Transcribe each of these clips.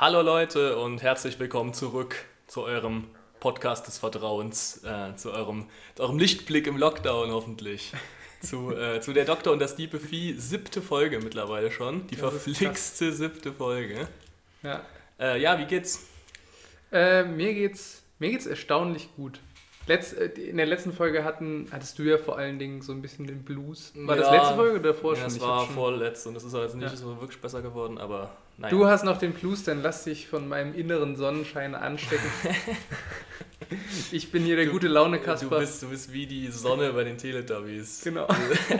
Hallo Leute und herzlich willkommen zurück zu eurem Podcast des Vertrauens, äh, zu, eurem, zu eurem Lichtblick im Lockdown hoffentlich. zu, äh, zu der Doktor und das Diebe Vieh, siebte Folge mittlerweile schon. Die Das verflixte siebte Folge. Ja. Äh, ja, wie geht's? Äh, mir geht's mir geht's erstaunlich gut. Letz, äh, in der letzten Folge hatten, hattest du ja vor allen Dingen so ein bisschen den Blues. War das Ja. letzte Folge oder davor Ja, schon? das war vorletzt und das ist jetzt nicht Ja. so wirklich besser geworden, aber naja. Du hast noch den Blues, dann lass dich von meinem inneren Sonnenschein anstecken. ich bin hier der Du- gute Laune du, Kasper. bist, du bist wie die Sonne bei den Teletubbies. Genau.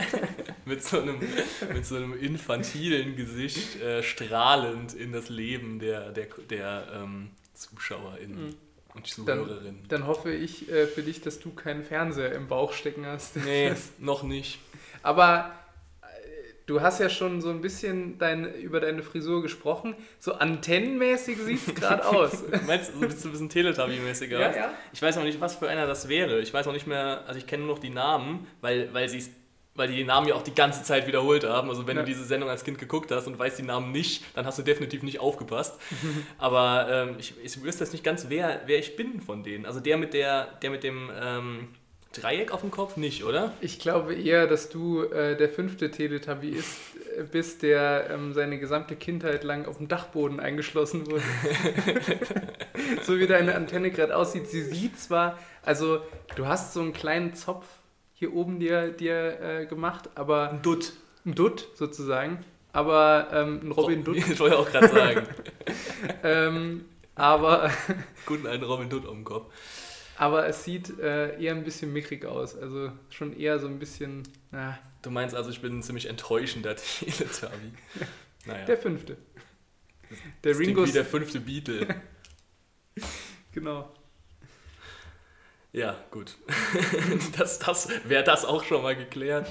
mit, so einem, mit so einem infantilen Gesicht äh, strahlend in das Leben der, der, der ähm, ZuschauerInnen Mhm. und Zuhörerinnen. Dann hoffe ich äh, für dich, dass du keinen Fernseher im Bauch stecken hast. nee, noch nicht. Aber du hast ja schon so ein bisschen dein, über deine Frisur gesprochen. So antennenmäßig sieht es gerade aus. Meinst du, so bist du ein bisschen Teletubby-mäßiger? Ja, ja. Ich weiß noch nicht, was für einer das wäre. Ich weiß noch nicht mehr, also ich kenne nur noch die Namen, weil, weil sie weil die die Namen ja auch die ganze Zeit wiederholt haben. Also wenn Ja. du diese Sendung als Kind geguckt hast und weißt die Namen nicht, dann hast du definitiv nicht aufgepasst. Aber ähm, ich, ich wüsste jetzt nicht ganz, wer, wer ich bin von denen. Also der mit der, der mit dem ähm, Dreieck auf dem Kopf nicht, oder? Ich glaube eher, dass du äh, der fünfte Teletubby ist, äh, bist, der ähm, seine gesamte Kindheit lang auf dem Dachboden eingeschlossen wurde. so wie deine Antenne gerade aussieht. Sie sieht zwar, also du hast so einen kleinen Zopf hier oben dir, dir äh, gemacht, aber Ein Dutt. ein Dutt sozusagen. Aber ähm, ein Robin So, Dutt. Ich wollte auch gerade sagen. ähm, aber, Guten alten Robin Dutt am Kopf. Aber es sieht äh, eher ein bisschen mickrig aus. Also schon eher so ein bisschen, na, Du meinst also, ich bin ein ziemlich enttäuschender Teletubby. Naja. der fünfte. Der das Ringo wie der fünfte Beatle. Genau. Ja, gut. das, das wäre das auch schon mal geklärt.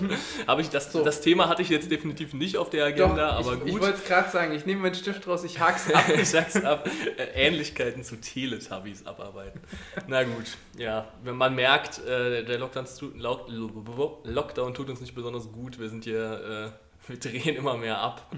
Habe ich das, So. das Thema hatte ich jetzt definitiv nicht auf der Agenda, Doch, aber ich, Ich gut. wollte es gerade sagen, ich nehme meinen Stift raus, ich hak's ab. ich sag's ab. Äh, Ähnlichkeiten zu Teletubbies abarbeiten. Na gut, ja. Wenn man merkt, äh, der Lockdown, Lockdown tut uns nicht besonders gut. Wir sind hier, äh, wir drehen immer mehr ab.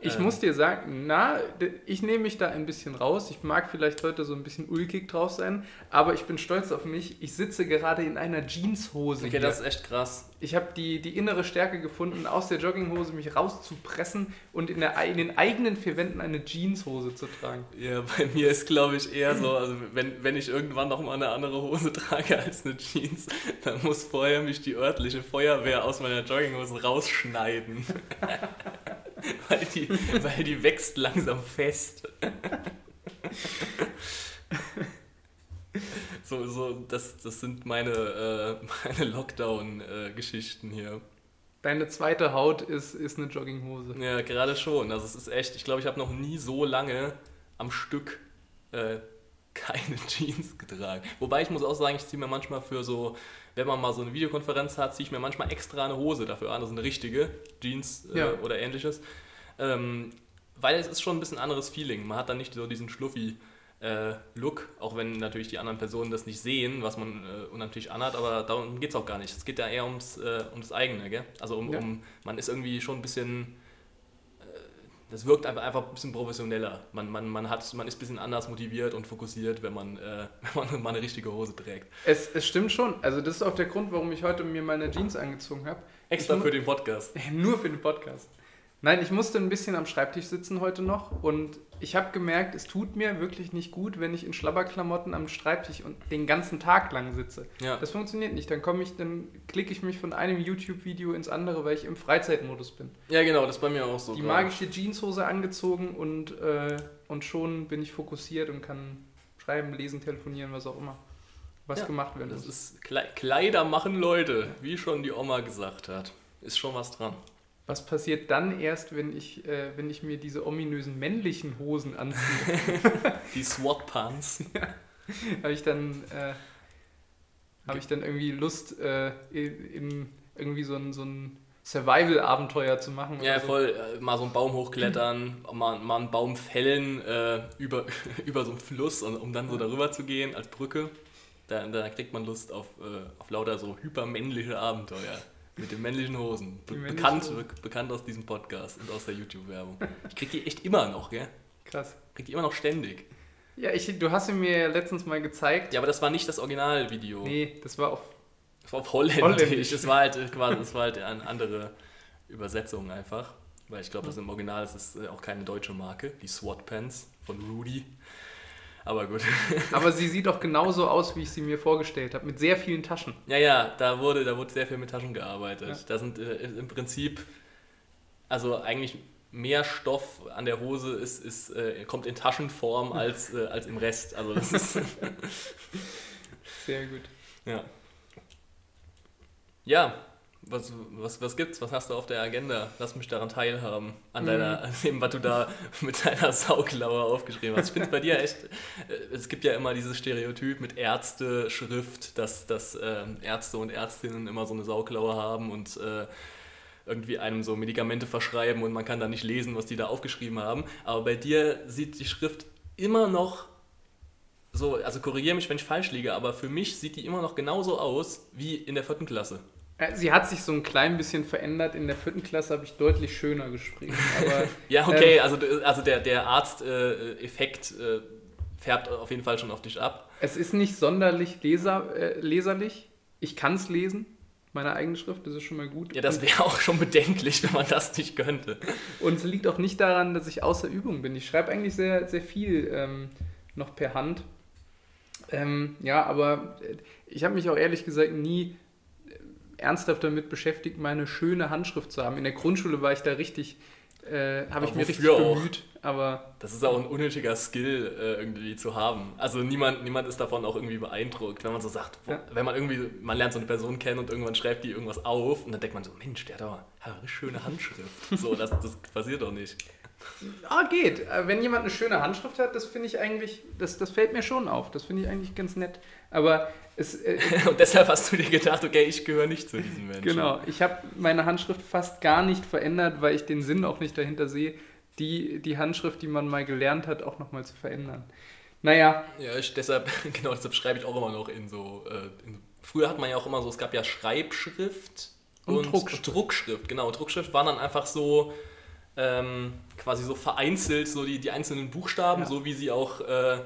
Ich Ähm. muss dir sagen, na, ich nehme mich da ein bisschen raus. Ich mag vielleicht heute so ein bisschen ulkig drauf sein, aber ich bin stolz auf mich. Ich sitze gerade in einer Jeanshose. Okay, hier. das ist echt krass. Ich habe die, die innere Stärke gefunden, aus der Jogginghose mich rauszupressen und in, der, in den eigenen vier Wänden eine Jeanshose zu tragen. Ja, bei mir ist, glaube ich, eher so, also wenn, wenn ich irgendwann noch mal eine andere Hose trage als eine Jeans, dann muss vorher mich die örtliche Feuerwehr aus meiner Jogginghose rausschneiden. weil, die, weil die wächst langsam fest. so, so, das, das sind meine, äh, meine Lockdown-Geschichten hier. Deine zweite Haut ist, ist eine Jogginghose. Ja, gerade schon. Also es ist echt, ich glaube, ich habe noch nie so lange am Stück äh, keine Jeans getragen. Wobei ich muss auch sagen, ich ziehe mir manchmal für so, wenn man mal so eine Videokonferenz hat, ziehe ich mir manchmal extra eine Hose dafür an, also eine richtige Jeans äh, Ja. oder ähnliches. Ähm, weil es ist schon ein bisschen anderes Feeling. Man hat dann nicht so diesen schluffi äh, Look, auch wenn natürlich die anderen Personen das nicht sehen, was man äh, natürlich anhat, aber darum geht es auch gar nicht. Es geht ja eher ums, äh, ums eigene, gell? Also um, Ja. um, man ist irgendwie schon ein bisschen das wirkt einfach, einfach ein bisschen professioneller. Man, man, man, hat, man ist ein bisschen anders motiviert und fokussiert, wenn man, äh, wenn man mal eine richtige Hose trägt. Es, es stimmt schon. Also das ist auch der Grund, warum ich heute mir meine Jeans angezogen habe. Extra Ich für den Podcast. Nur für den Podcast. Nein, ich musste ein bisschen am Schreibtisch sitzen heute noch und ich habe gemerkt, es tut mir wirklich nicht gut, wenn ich in Schlabberklamotten am Schreibtisch und den ganzen Tag lang sitze. Ja. Das funktioniert nicht. Dann komme ich, dann klicke ich mich von einem YouTube-Video ins andere, weil ich im Freizeitmodus bin. ja, genau, das ist bei mir auch so. Die gerade. magische Jeanshose angezogen und, äh, und schon bin ich fokussiert und kann schreiben, lesen, telefonieren, was auch immer. Was Ja, gemacht werden Das muss. ist Kle Kleider machen Leute, wie schon die Oma gesagt hat. Ist schon was dran. Was passiert dann erst, wenn ich, äh, wenn ich mir diese ominösen männlichen Hosen anziehe? Die SWAT-Pants. habe ich dann äh, habe ich dann irgendwie Lust äh, in, irgendwie so ein, so ein Survival-Abenteuer zu machen. Ja, so. voll. Äh, mal so einen Baum hochklettern, mal, mal einen Baum fällen äh, über, über so einen Fluss, um dann so darüber zu gehen als Brücke. Da, da kriegt man Lust auf, äh, auf lauter so hypermännliche Abenteuer. Mit den männlichen Hosen. Be männlichen bekannt, Hosen. be bekannt aus diesem Podcast und aus der YouTube-Werbung. Ich krieg die echt immer noch, gell? Krass. Kriegt die immer noch ständig. Ja, ich, du hast ihn mir letztens mal gezeigt. Ja, aber das war nicht das Originalvideo. Nee, das war auf. Das war auf Holländisch. Holländisch. Das war halt äh, quasi, das war halt eine andere Übersetzung einfach. Weil ich glaube, das im Original ist es äh, auch keine deutsche Marke, die SWAT Pants von Rudy. Aber gut. Aber sie sieht doch genauso aus, wie ich sie mir vorgestellt habe, mit sehr vielen Taschen. Ja, ja, da wurde, da wurde sehr viel mit Taschen gearbeitet. Ja. Da sind äh, im Prinzip, also eigentlich mehr Stoff an der Hose ist, ist, äh, kommt in Taschenform als, äh, als im Rest. Also das ist, Sehr gut. ja. Ja, was, was, was gibt's? Was hast du auf der Agenda? Lass mich daran teilhaben. An deiner, an dem, was du da mit deiner Sauklaue aufgeschrieben hast. Ich finde es bei dir echt, äh, es gibt ja immer dieses Stereotyp mit Ärzte-Schrift, dass, dass ähm, Ärzte und Ärztinnen immer so eine Sauklaue haben und äh, irgendwie einem so Medikamente verschreiben und man kann da nicht lesen, was die da aufgeschrieben haben. Aber bei dir sieht die Schrift immer noch so, also korrigiere mich, wenn ich falsch liege, aber für mich sieht die immer noch genauso aus wie in der vierten Klasse. Äh, Sie hat sich so ein klein bisschen verändert. In der vierten Klasse habe ich deutlich schöner geschrieben. Aber Ja, okay, also, also der, der Arzt-Effekt äh, färbt auf jeden Fall schon auf dich ab. es ist nicht sonderlich leser, äh, leserlich. Ich kann es lesen, meine eigene Schrift, das ist schon mal gut. Ja, das wäre auch schon bedenklich, wenn man das nicht könnte. Und es liegt auch nicht daran, dass ich außer Übung bin. Ich schreibe eigentlich sehr, sehr viel ähm, noch per Hand. Ähm, ja, aber äh, ich habe mich auch ehrlich gesagt nie äh, ernsthaft damit beschäftigt, meine schöne Handschrift zu haben. In der Grundschule war ich da richtig, äh, habe ich mir richtig auch? bemüht. Aber Das ist auch ein unnötiger Skill äh, irgendwie zu haben. Also niemand, niemand ist davon auch irgendwie beeindruckt, wenn man so sagt, Ja. wenn man irgendwie, man lernt so eine Person kennen und irgendwann schreibt die irgendwas auf und dann denkt man so, Mensch, der hat aber eine schöne Handschrift. So, das, das passiert doch nicht. Ah, geht. Äh, Wenn jemand eine schöne Handschrift hat, das finde ich eigentlich, das, das fällt mir schon auf. Das finde ich eigentlich ganz nett. Aber es, äh, Und deshalb hast du dir gedacht, okay, ich gehöre nicht zu diesen Menschen. Genau, ich habe meine Handschrift fast gar nicht verändert, weil ich den Sinn auch nicht dahinter sehe, die, die Handschrift, die man mal gelernt hat, auch nochmal zu verändern. Naja, Ja, ich, deshalb, genau, deshalb schreibe ich auch immer noch in so, äh, in, früher hat man ja auch immer so, es gab ja Schreibschrift Und Druckschrift. Druckschrift, genau. Druckschrift waren dann einfach so, ähm, quasi so vereinzelt, so die, die einzelnen Buchstaben, Ja. so wie sie auch, äh,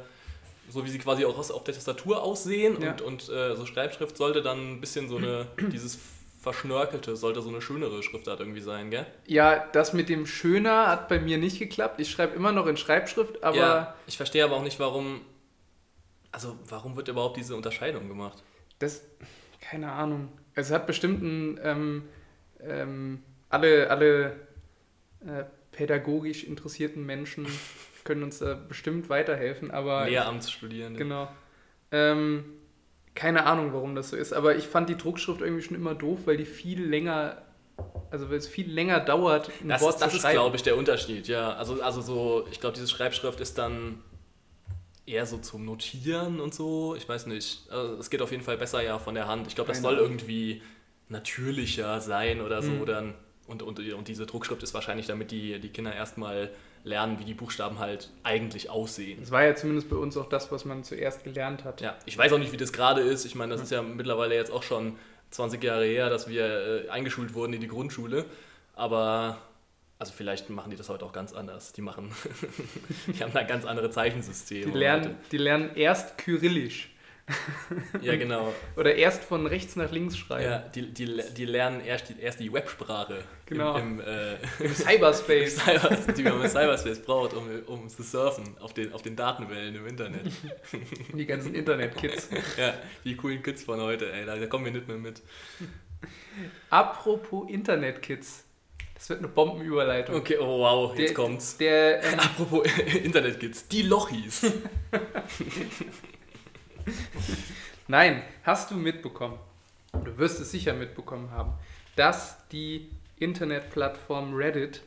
so wie sie quasi auch auf der Tastatur aussehen Ja. und, und äh, so Schreibschrift sollte dann ein bisschen so eine, dieses Verschnörkelte, sollte so eine schönere Schriftart irgendwie sein, gell? ja, das mit dem Schöner hat bei mir nicht geklappt. Ich schreibe immer noch in Schreibschrift, aber ja, ich verstehe aber auch nicht, warum, also warum wird überhaupt diese Unterscheidung gemacht? das, keine Ahnung. Es hat bestimmt ein, ähm, ähm, alle, alle äh, pädagogisch interessierten Menschen können uns da bestimmt weiterhelfen, aber Lehramtsstudierende. Genau. Ähm, keine Ahnung, warum das so ist, aber ich fand die Druckschrift irgendwie schon immer doof, weil die viel länger, also weil es viel länger dauert, ein Das Wort ist, das zu ist schreiben. glaube ich, der Unterschied, ja. Also, also so, ich glaube, diese Schreibschrift ist dann eher so zum Notieren und so. Ich weiß nicht. Also, es geht auf jeden Fall besser ja von der Hand. Ich glaube, das soll irgendwie natürlicher sein oder so. Mhm. Und, und, und diese Druckschrift ist wahrscheinlich, damit die, die Kinder erstmal lernen, wie die Buchstaben halt eigentlich aussehen. Das war ja zumindest bei uns auch das, was man zuerst gelernt hat. Ja, ich weiß auch nicht, wie das gerade ist. Ich meine, das ist ja mittlerweile jetzt auch schon 20 Jahre her, dass wir äh, eingeschult wurden in die Grundschule. Aber, also vielleicht machen die das heute auch ganz anders. Die machen, die haben da ganz andere Zeichensysteme. Die lernen, die lernen erst Kyrillisch Ja, genau. oder erst von rechts nach links schreiben. Ja, die, die, die lernen erst die, erst die Websprache. Genau. Im, im, äh, Im Cyberspace. Cyber, die man im Cyberspace braucht, um, um zu surfen auf den, auf den Datenwellen im Internet. Die ganzen Internet-Kids. Ja, die coolen Kids von heute, ey, da, da kommen wir nicht mehr mit. Apropos Internet-Kids. Das wird eine Bombenüberleitung. Okay, oh wow, jetzt Der- kommt's. Der, ähm, Apropos Internetkids, die Lochis. Nein, hast du mitbekommen, du wirst es sicher mitbekommen haben, dass die Internetplattform Reddit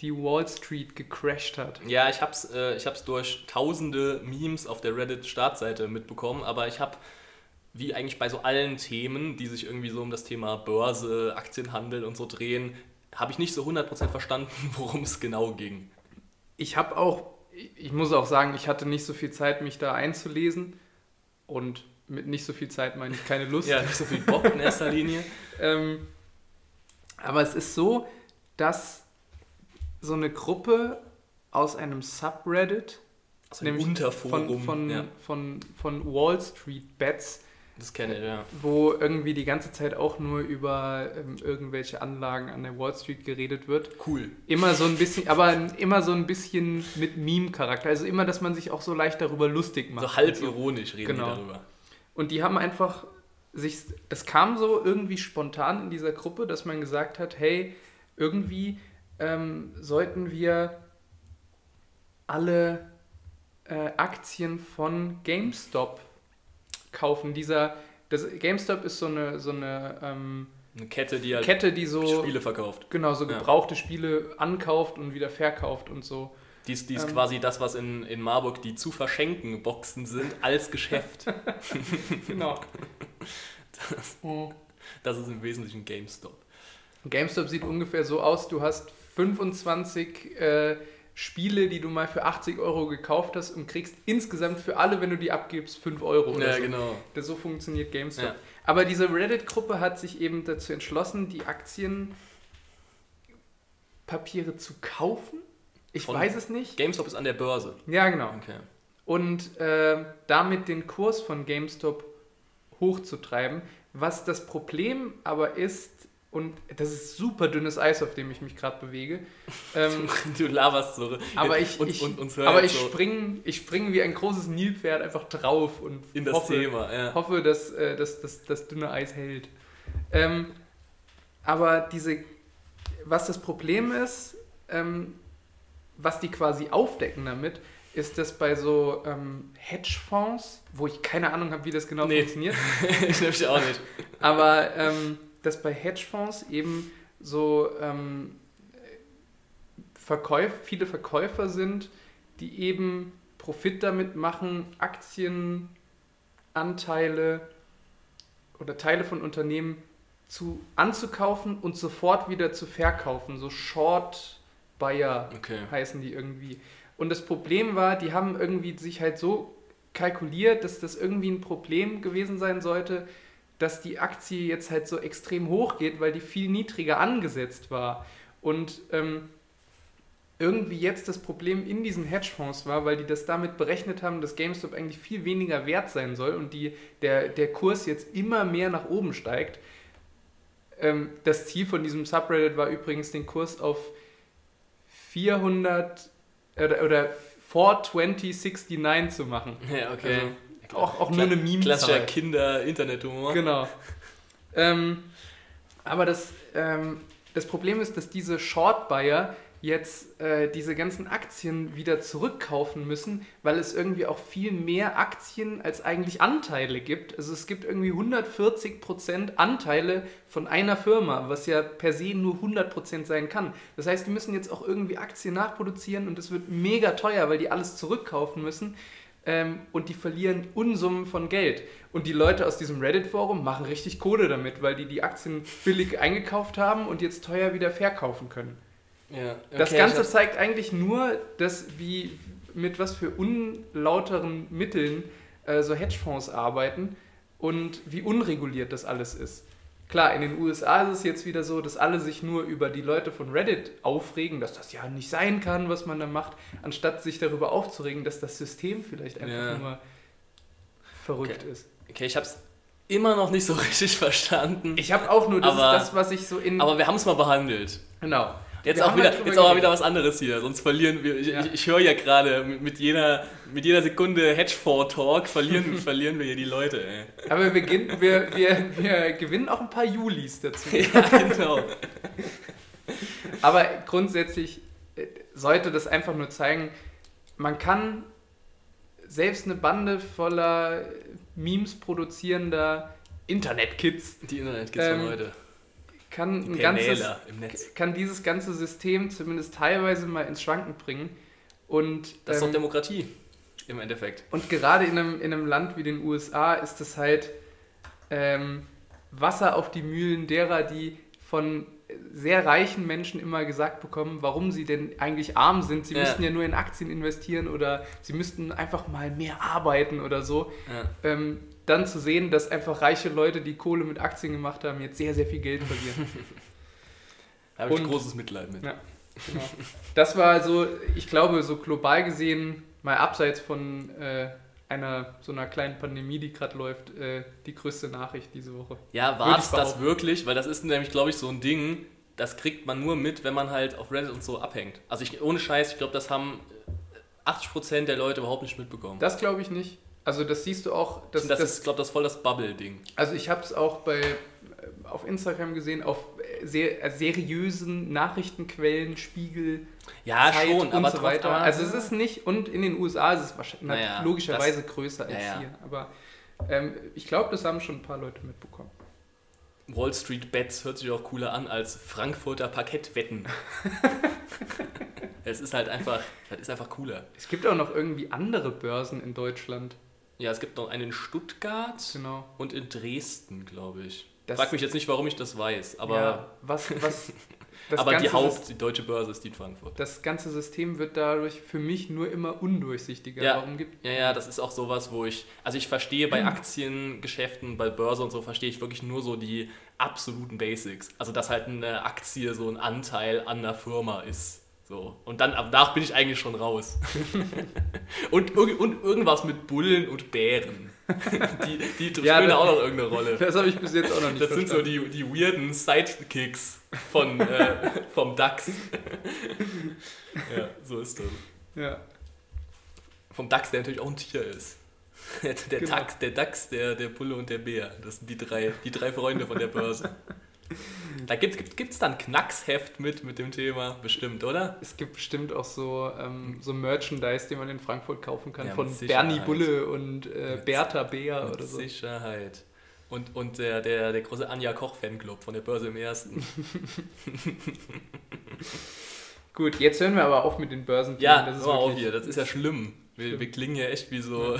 die Wall Street gecrashed hat. Ja, ich hab's, äh, ich hab's durch tausende Memes auf der Reddit-Startseite mitbekommen, aber ich hab, wie eigentlich bei so allen Themen, die sich irgendwie so um das Thema Börse, Aktienhandel und so drehen, habe ich nicht so 100% verstanden, worum es genau ging. Ich habe auch, ich muss auch sagen, ich hatte nicht so viel Zeit, mich da einzulesen und mit nicht so viel Zeit meine ich keine Lust. Ja, nicht so viel Bock in erster Linie. Ähm, aber es ist so, dass so eine Gruppe aus einem Subreddit, Also nämlich ein Unterforum. von, von, ja, von, von Wall Street Bets, das kenne ich, ja. wo irgendwie die ganze Zeit auch nur über ähm, irgendwelche Anlagen an der Wall Street geredet wird. Cool. Immer so ein bisschen, aber immer so ein bisschen mit Meme-Charakter. Also immer, dass man sich auch so leicht darüber lustig macht. So halb Und so. ironisch reden Genau. die darüber. Und die haben einfach sich, das kam so irgendwie spontan in dieser Gruppe, dass man gesagt hat, hey, irgendwie ähm, sollten wir alle äh, Aktien von GameStop kaufen. Dieser, das, GameStop ist so eine, so eine ähm, Eine Kette, die halt Kette, die so, Spiele verkauft. genau, so Ja. gebrauchte Spiele ankauft und wieder verkauft und so. Die ist, die ist Ähm. quasi das, was in, in Marburg die zu verschenken Boxen sind, als Geschäft. Genau. Das ist im Wesentlichen GameStop. GameStop sieht ungefähr so aus, du hast 25 äh, Spiele, die du mal für 80 Euro gekauft hast und kriegst insgesamt für alle, wenn du die abgibst, 5 Euro oder Ja, so. genau. Das, so funktioniert GameStop. Ja. Aber diese Reddit-Gruppe hat sich eben dazu entschlossen, die Aktienpapiere zu kaufen. Ich Von- weiß es nicht. GameStop ist an der Börse. Ja, genau. Okay. Und äh, damit den Kurs von GameStop hochzutreiben. Was das Problem aber ist, und das ist super dünnes Eis, auf dem ich mich gerade bewege, ähm, Du laberst so. aber ich, und, ich, und, hört aber ich so springe ich spring wie ein großes Nilpferd einfach drauf und in das hoffe, Thema. Ja. hoffe, dass äh, dass das das dünne Eis hält. Ähm, aber diese, was das Problem ist, ähm, was die quasi aufdecken damit, ist, dass bei so ähm, Hedgefonds, wo ich keine Ahnung habe, wie das genau Nee. funktioniert, ich nämlich auch nicht. aber ähm, dass bei Hedgefonds eben so ähm, Verkäuf, viele Verkäufer sind, die eben Profit damit machen, Aktienanteile oder Teile von Unternehmen zu, anzukaufen und sofort wieder zu verkaufen. So Short Buyer Okay. heißen die irgendwie. Und das Problem war, die haben irgendwie sich halt so kalkuliert, dass das irgendwie ein Problem gewesen sein sollte, dass die Aktie jetzt halt so extrem hoch geht, weil die viel niedriger angesetzt war. Und ähm, irgendwie jetzt das Problem in diesen Hedgefonds war, weil die das damit berechnet haben, dass GameStop eigentlich viel weniger wert sein soll und die, der, der Kurs jetzt immer mehr nach oben steigt. Ähm, das Ziel von diesem Subreddit war übrigens, den Kurs auf 400 oder, oder 42069 zu machen. Ja, okay. Also, auch, auch nur eine meme Klassischer Kinder-Internet-Humor. Genau. Ähm, aber das, ähm, das Problem ist, dass diese Short-Buyer jetzt äh, diese ganzen Aktien wieder zurückkaufen müssen, weil es irgendwie auch viel mehr Aktien als eigentlich Anteile gibt. Also es gibt irgendwie 140% Anteile von einer Firma, was ja per se nur 100% sein kann. Das heißt, die müssen jetzt auch irgendwie Aktien nachproduzieren und es wird mega teuer, weil die alles zurückkaufen müssen. Ähm, und die verlieren Unsummen von Geld. Und die Leute aus diesem Reddit-Forum machen richtig Kohle damit, weil die die Aktien billig eingekauft haben und jetzt teuer wieder verkaufen können. Ja, Das okay, Ganze ich zeigt eigentlich nur, dass wie mit was für unlauteren Mitteln äh, so Hedgefonds arbeiten und wie unreguliert das alles ist. Klar, in den USA ist es jetzt wieder so, dass alle sich nur über die Leute von Reddit aufregen, dass das ja nicht sein kann, was man da macht, anstatt sich darüber aufzuregen, dass das System vielleicht einfach Ja. nur verrückt Okay. ist. okay, ich hab's immer noch nicht so richtig verstanden. Ich habe auch nur, das Aber- ist das, was ich so in... aber wir haben es mal behandelt. genau. Jetzt Wir auch wieder, halt jetzt auch wieder was anderes hier, sonst verlieren wir. Ich, Ja. ich, ich höre ja gerade mit, jeder, mit jeder Sekunde Hedgefonds-Talk verlieren, verlieren wir hier die Leute, ey. Aber wir, gehen, wir, wir, wir gewinnen auch ein paar Julis dazu. Ja, genau. Aber grundsätzlich äh, sollte das einfach nur zeigen, man kann selbst eine Bande voller Memes produzierender Internet-Kids Die Internet-Kids Ähm, von heute. Kann, ein ganzes, kann dieses ganze System zumindest teilweise mal ins Schwanken bringen. Und, Das ist doch ähm, Demokratie. Im Endeffekt. und gerade in einem, in einem Land wie den USA ist es halt ähm, Wasser auf die Mühlen derer, die von sehr reichen Menschen immer gesagt bekommen, warum sie denn eigentlich arm sind. Sie Ja. müssten ja nur in Aktien investieren oder sie müssten einfach mal mehr arbeiten oder so. Ja. Ähm, dann zu sehen, dass einfach reiche Leute, die Kohle mit Aktien gemacht haben, jetzt sehr, sehr viel Geld verlieren. Da habe ich Und- großes Mitleid mit. Ja. Genau. Das war also, ich glaube, so global gesehen, mal abseits von äh, einer so einer kleinen Pandemie, die gerade läuft, äh, die größte Nachricht diese Woche. Ja, war es das wirklich? Weil das ist nämlich, glaube ich, so ein Ding, das kriegt man nur mit, wenn man halt auf Reddit und so abhängt. Also ich, ohne Scheiß, ich glaube, das haben 80% der Leute überhaupt nicht mitbekommen. Das glaube ich nicht. Also das siehst du auch. Das, das, das ist, glaube das voll das Bubble-Ding. Also ich habe es auch bei auf Instagram gesehen, auf sehr seriösen Nachrichtenquellen, Spiegel, ja, Zeit schon, und so weiter. Also es ist nicht, und in den USA ist es wahrscheinlich naja, logischerweise das, größer als ja, hier. Aber ähm, ich glaube, das haben schon ein paar Leute mitbekommen. Wall Street Bets hört sich auch cooler an als Frankfurter Parkettwetten. es ist halt einfach, das ist einfach cooler. Es gibt auch noch irgendwie andere Börsen in Deutschland. Ja, es gibt noch einen in Stuttgart genau. und in Dresden, glaube ich. Das Frag mich jetzt nicht, warum ich das weiß, aber. Ja, was, was, aber die Haupt, die deutsche Börse ist die in Frankfurt. Das ganze System wird dadurch für mich nur immer undurchsichtiger. Ja, warum gibt ja, ja, das ist auch sowas, wo ich. Also ich verstehe bei Aktiengeschäften, bei Börse und so, verstehe ich wirklich nur so die absoluten Basics. Also dass halt eine Aktie so ein Anteil an einer Firma ist. So. Und dann ab danach bin ich eigentlich schon raus. und, und irgendwas mit Bullen und Bären. Die, die, ja, spielen auch noch irgendeine Rolle. Das habe ich bis jetzt auch noch nicht Das verstanden. sind so die, die weirden Sidekicks von, äh, vom DAX. ja, so ist das. Ja. Vom DAX, der natürlich auch ein Tier ist. Der, der, genau. Tax, der DAX, der, der Bulle und der Bär. Das sind die drei, die drei Freunde von der Börse. Da gibt es gibt, dann Knacksheft mit, mit dem Thema, bestimmt, oder? Es gibt bestimmt auch so, ähm, so Merchandise, den man in Frankfurt kaufen kann, ja, von Bernie Bulle und äh, Bertha Bär oder so. Sicherheit. Und, und der, der, der große Anja Koch-Fanclub von der Börse im Ersten. Gut, jetzt hören wir aber auf mit den Börsen. Ja, das ist auf hier, das ist ja schlimm. Wir, wir, klingen ja echt wie so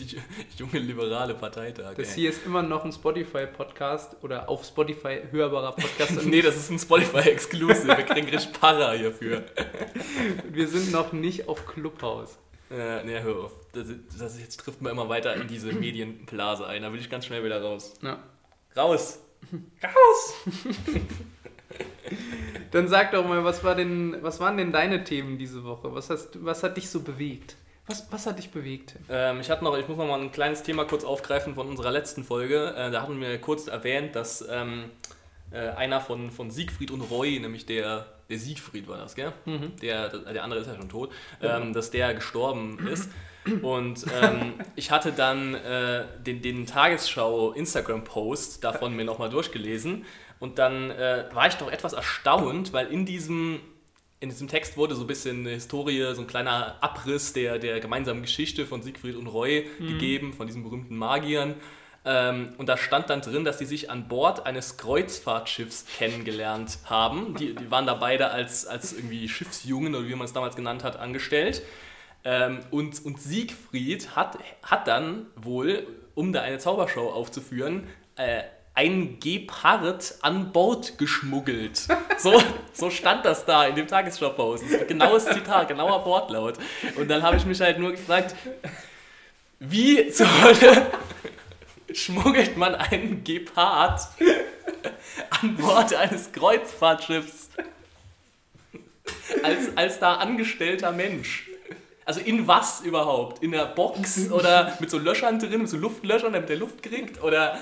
junge liberale Parteitage. Das hier ist immer noch ein Spotify-Podcast oder auf Spotify hörbarer Podcast. nee, das ist ein Spotify-Exclusive. Wir kriegen richtig Para hierfür. wir sind noch nicht auf Clubhouse. Äh, nee, hör auf. Das, das, jetzt trifft man immer weiter in diese Medienblase ein. Da will ich ganz schnell wieder raus. Ja. Raus! Raus! Dann sag doch mal, was, war denn, was waren denn deine Themen diese Woche? Was, hast, was hat dich so bewegt? Was, was hat dich bewegt? Ähm, ich hatte noch, ich muss noch mal ein kleines Thema kurz aufgreifen von unserer letzten Folge. Äh, da hatten wir kurz erwähnt, dass ähm, äh, einer von, von Siegfried und Roy, nämlich der, der Siegfried war das, gell? Mhm. Der, der andere ist ja schon tot, ähm, mhm. dass der gestorben ist. Und ähm, ich hatte dann äh, den, den Tagesschau-Instagram-Post davon mir nochmal durchgelesen. Und dann äh, war ich doch etwas erstaunt, weil in diesem in diesem Text wurde so ein bisschen eine Historie, so ein kleiner Abriss der, der gemeinsamen Geschichte von Siegfried und Roy mhm. gegeben, von diesen berühmten Magiern. Ähm, und da stand dann drin, dass sie sich an Bord eines Kreuzfahrtschiffs kennengelernt haben. Die, die waren da beide als, als irgendwie Schiffsjungen oder wie man es damals genannt hat, angestellt. Ähm, und, und Siegfried hat, hat dann wohl, um da eine Zaubershow aufzuführen, äh, ein Gepard an Bord geschmuggelt. So, so stand das da in dem Tagesschau-Post. Genaues Zitat, genauer Wortlaut. Und dann habe ich mich halt nur gefragt, wie zur Hölle schmuggelt man einen Gepard an Bord eines Kreuzfahrtschiffs als, als da angestellter Mensch? Also in was überhaupt? In der Box oder mit so Löchern drin, mit so Luftlöchern, damit der Luft kriegt? Oder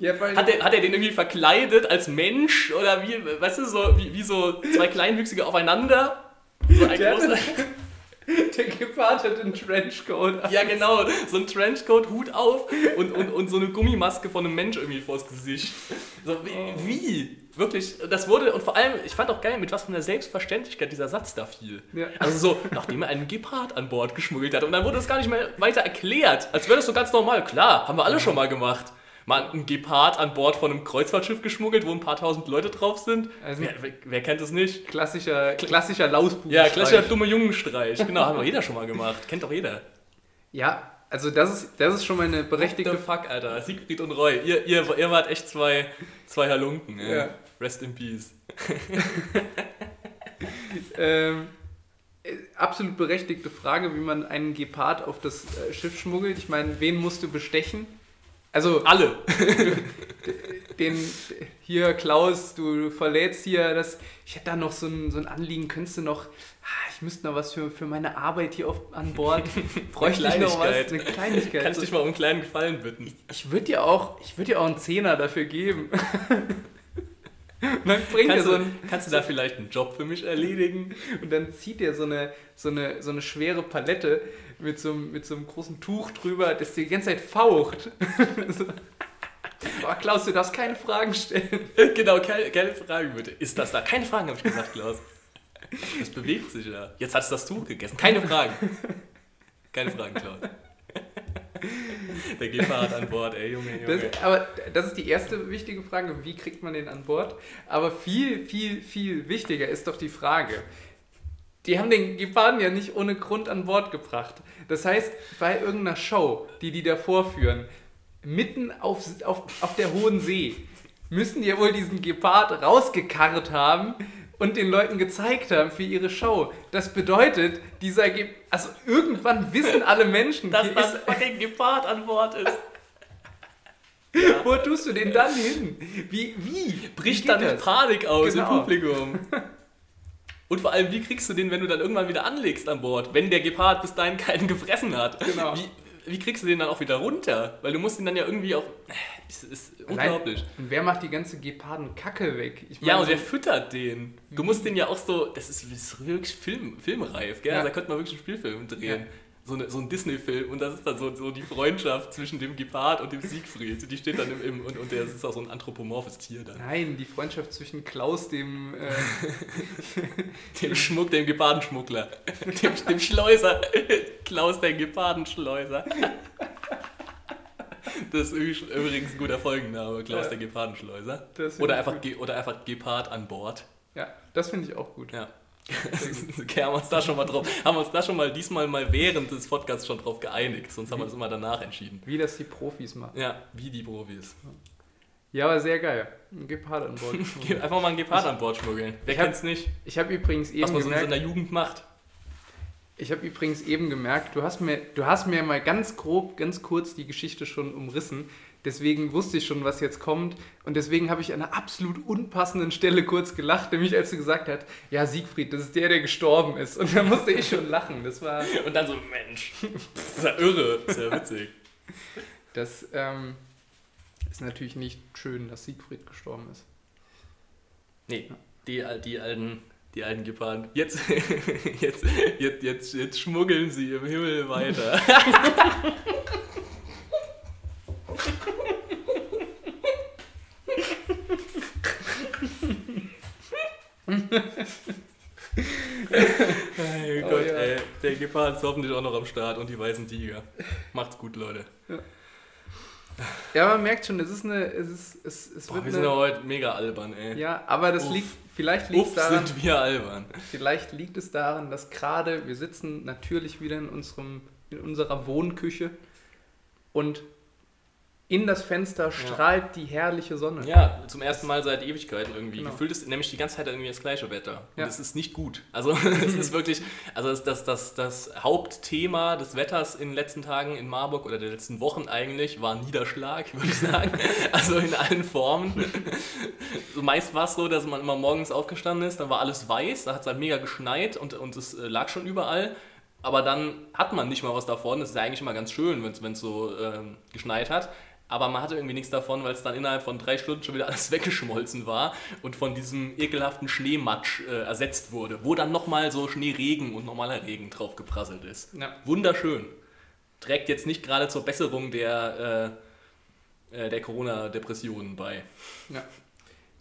ja, hat, er, hat er den irgendwie verkleidet als Mensch? Oder wie, weißt du, so wie, wie so zwei Kleinwüchsige aufeinander? So ein großer. Der Gepard hat einen Trenchcoat. Ja, genau. So ein Trenchcoat, Hut auf und, und, und so eine Gummimaske von einem Mensch irgendwie vors Gesicht. So, wie? Oh. wie? Wirklich, das wurde, und vor allem, ich fand auch geil, mit was von der Selbstverständlichkeit dieser Satz da fiel. Ja. Also so, nachdem er einen Gepard an Bord geschmuggelt hat. Und dann wurde das gar nicht mehr weiter erklärt, als wäre das so ganz normal. Klar, haben wir alle schon mal gemacht. Mal einen Gepard an Bord von einem Kreuzfahrtschiff geschmuggelt, wo ein paar tausend Leute drauf sind. Also wer, wer, wer, kennt das nicht? Klassischer, klassischer Lausbuben. Ja, klassischer dumme Jungenstreich. Genau, haben doch jeder schon mal gemacht. Kennt doch jeder. Ja, also das ist, das ist schon mal eine berechtigte... What the fuck, Alter. Siegfried und Roy. Ihr, ihr, ihr wart echt zwei, zwei Halunken. Ja. ja. Rest in Peace. ähm, absolut berechtigte Frage, wie man einen Gepard auf das äh, Schiff schmuggelt. Ich meine, wen musst du bestechen? Also alle. den, hier Klaus, du verlädst hier das, ich hätte da noch so ein, so ein Anliegen, könntest du noch, ah, ich müsste noch was für, für meine Arbeit hier auf, an Bord, bräuchte ich noch was, eine Kleinigkeit. Kannst du dich mal um einen kleinen Gefallen bitten? Ich, ich würde dir auch, ich würde dir auch einen Zehner dafür geben. dann bringt kannst, er so ein, kannst du da vielleicht einen Job für mich erledigen? Und dann zieht er so eine, so eine, so eine schwere Palette mit so, mit so einem großen Tuch drüber, das die ganze Zeit faucht. Oh, Klaus, du darfst keine Fragen stellen. genau, keine, keine Fragen bitte. Ist das da? Keine Fragen, habe ich gesagt, Klaus. Das bewegt sich ja. Jetzt hast du das Tuch gegessen. Keine Fragen. Keine Fragen, Klaus. Der Gepard an Bord, ey, Junge, Junge. Das, aber das ist die erste wichtige Frage, wie kriegt man den an Bord? Aber viel, viel, viel wichtiger ist doch die Frage, die haben den Geparden ja nicht ohne Grund an Bord gebracht. Das heißt, bei irgendeiner Show, die die da vorführen, mitten auf, auf, auf der Hohen See, müssen die ja wohl diesen Gepard rausgekarrt haben und den Leuten gezeigt haben für ihre Show. Das bedeutet, dieser Ge also irgendwann wissen alle Menschen, dass das ist fucking Gepard an Bord ist. Ja. Wo tust du den dann hin? Wie? wie? Bricht wie dann? Panik aus genau. im Publikum. Und vor allem, wie kriegst du den, wenn du dann irgendwann wieder anlegst an Bord, wenn der Gepard bis dahin keinen gefressen hat? Genau. Wie, wie kriegst du den dann auch wieder runter? Weil du musst ihn dann ja irgendwie auch. Das ist unglaublich. und wer macht die ganze Geparden-Kacke weg? Ich mein, ja, und wer füttert den? Du musst den ja auch so. Das ist, das ist wirklich Film, filmreif, gell? Ja. Also da könnte man wirklich einen Spielfilm drehen. Ja so, eine, so ein Disney-Film und das ist dann so, so die Freundschaft zwischen dem Gepard und dem Siegfried. Die steht dann im, im und, und der ist auch so ein anthropomorphes Tier dann. Nein, die Freundschaft zwischen Klaus, dem äh dem Schmuck, dem Gepardenschmuggler, dem, dem Schleuser. Klaus, der Gepardenschleuser. Das ist übrigens ein guter Folgenname, Klaus ja. der Gepardenschleuser. Oder einfach, oder einfach Gepard an Bord. Ja, das finde ich auch gut. Ja. okay, haben wir uns da schon mal drauf, haben wir uns da schon mal diesmal mal während des Podcasts schon drauf geeinigt, sonst haben wir das immer danach entschieden. Wie das die Profis machen. Ja, wie die Profis. Ja, aber sehr geil. Ein Gepard an Bord. Einfach mal ein Gepard an Bord schmuggeln. Wer ich kennt's nicht? Ich habe übrigens eben Was man gemerkt, so in der Jugend macht. Ich habe übrigens eben gemerkt, du hast, mir, du hast mir mal ganz grob, ganz kurz die Geschichte schon umrissen. Deswegen wusste ich schon, was jetzt kommt. Und deswegen habe ich an einer absolut unpassenden Stelle kurz gelacht, nämlich als du gesagt hast, ja, Siegfried, das ist der, der gestorben ist. Und da musste ich schon lachen. Das war Und dann so, Mensch, das ist ja irre, das ist ja witzig. Das ähm, ist natürlich nicht schön, dass Siegfried gestorben ist. Nee, die, die alten die alten Geparden. Jetzt, jetzt, jetzt, jetzt, jetzt schmuggeln sie im Himmel weiter. hey oh, Gott, ja. ey. Der Gepard ist hoffentlich auch noch am Start und die weißen Tiger. Macht's gut, Leute. Ja. Ja, man merkt schon, es ist eine. Es ist, es, es Boah, wir sind ja heute mega albern, ey. Ja, aber das Uff. liegt. Vielleicht liegt Uff, daran. sind wir albern. Vielleicht liegt es daran, dass gerade wir sitzen natürlich wieder in unserem in unserer Wohnküche und in das Fenster strahlt ja. die herrliche Sonne. Ja, zum ersten Mal seit Ewigkeiten irgendwie. Genau. Gefühlt ist nämlich die ganze Zeit irgendwie das gleiche Wetter. Und ja. es ist nicht gut. Also es ist wirklich, also das, das, das, das Hauptthema des Wetters in den letzten Tagen in Marburg oder der letzten Wochen eigentlich war Niederschlag, würde ich sagen. also in allen Formen. so meist war es so, dass man immer morgens aufgestanden ist, dann war alles weiß, da hat es halt mega geschneit und, und es äh, lag schon überall aber dann hat man nicht mal was davon. Das ist ja eigentlich immer ganz schön, wenn es so ähm, geschneit hat aber man hatte irgendwie nichts davon, weil es dann innerhalb von drei Stunden schon wieder alles weggeschmolzen war und von diesem ekelhaften Schneematsch äh, ersetzt wurde, wo dann nochmal so Schneeregen und normaler Regen drauf geprasselt ist. Ja. Wunderschön. Trägt jetzt nicht gerade zur Besserung der, äh, äh der Corona-Depressionen bei. Ja.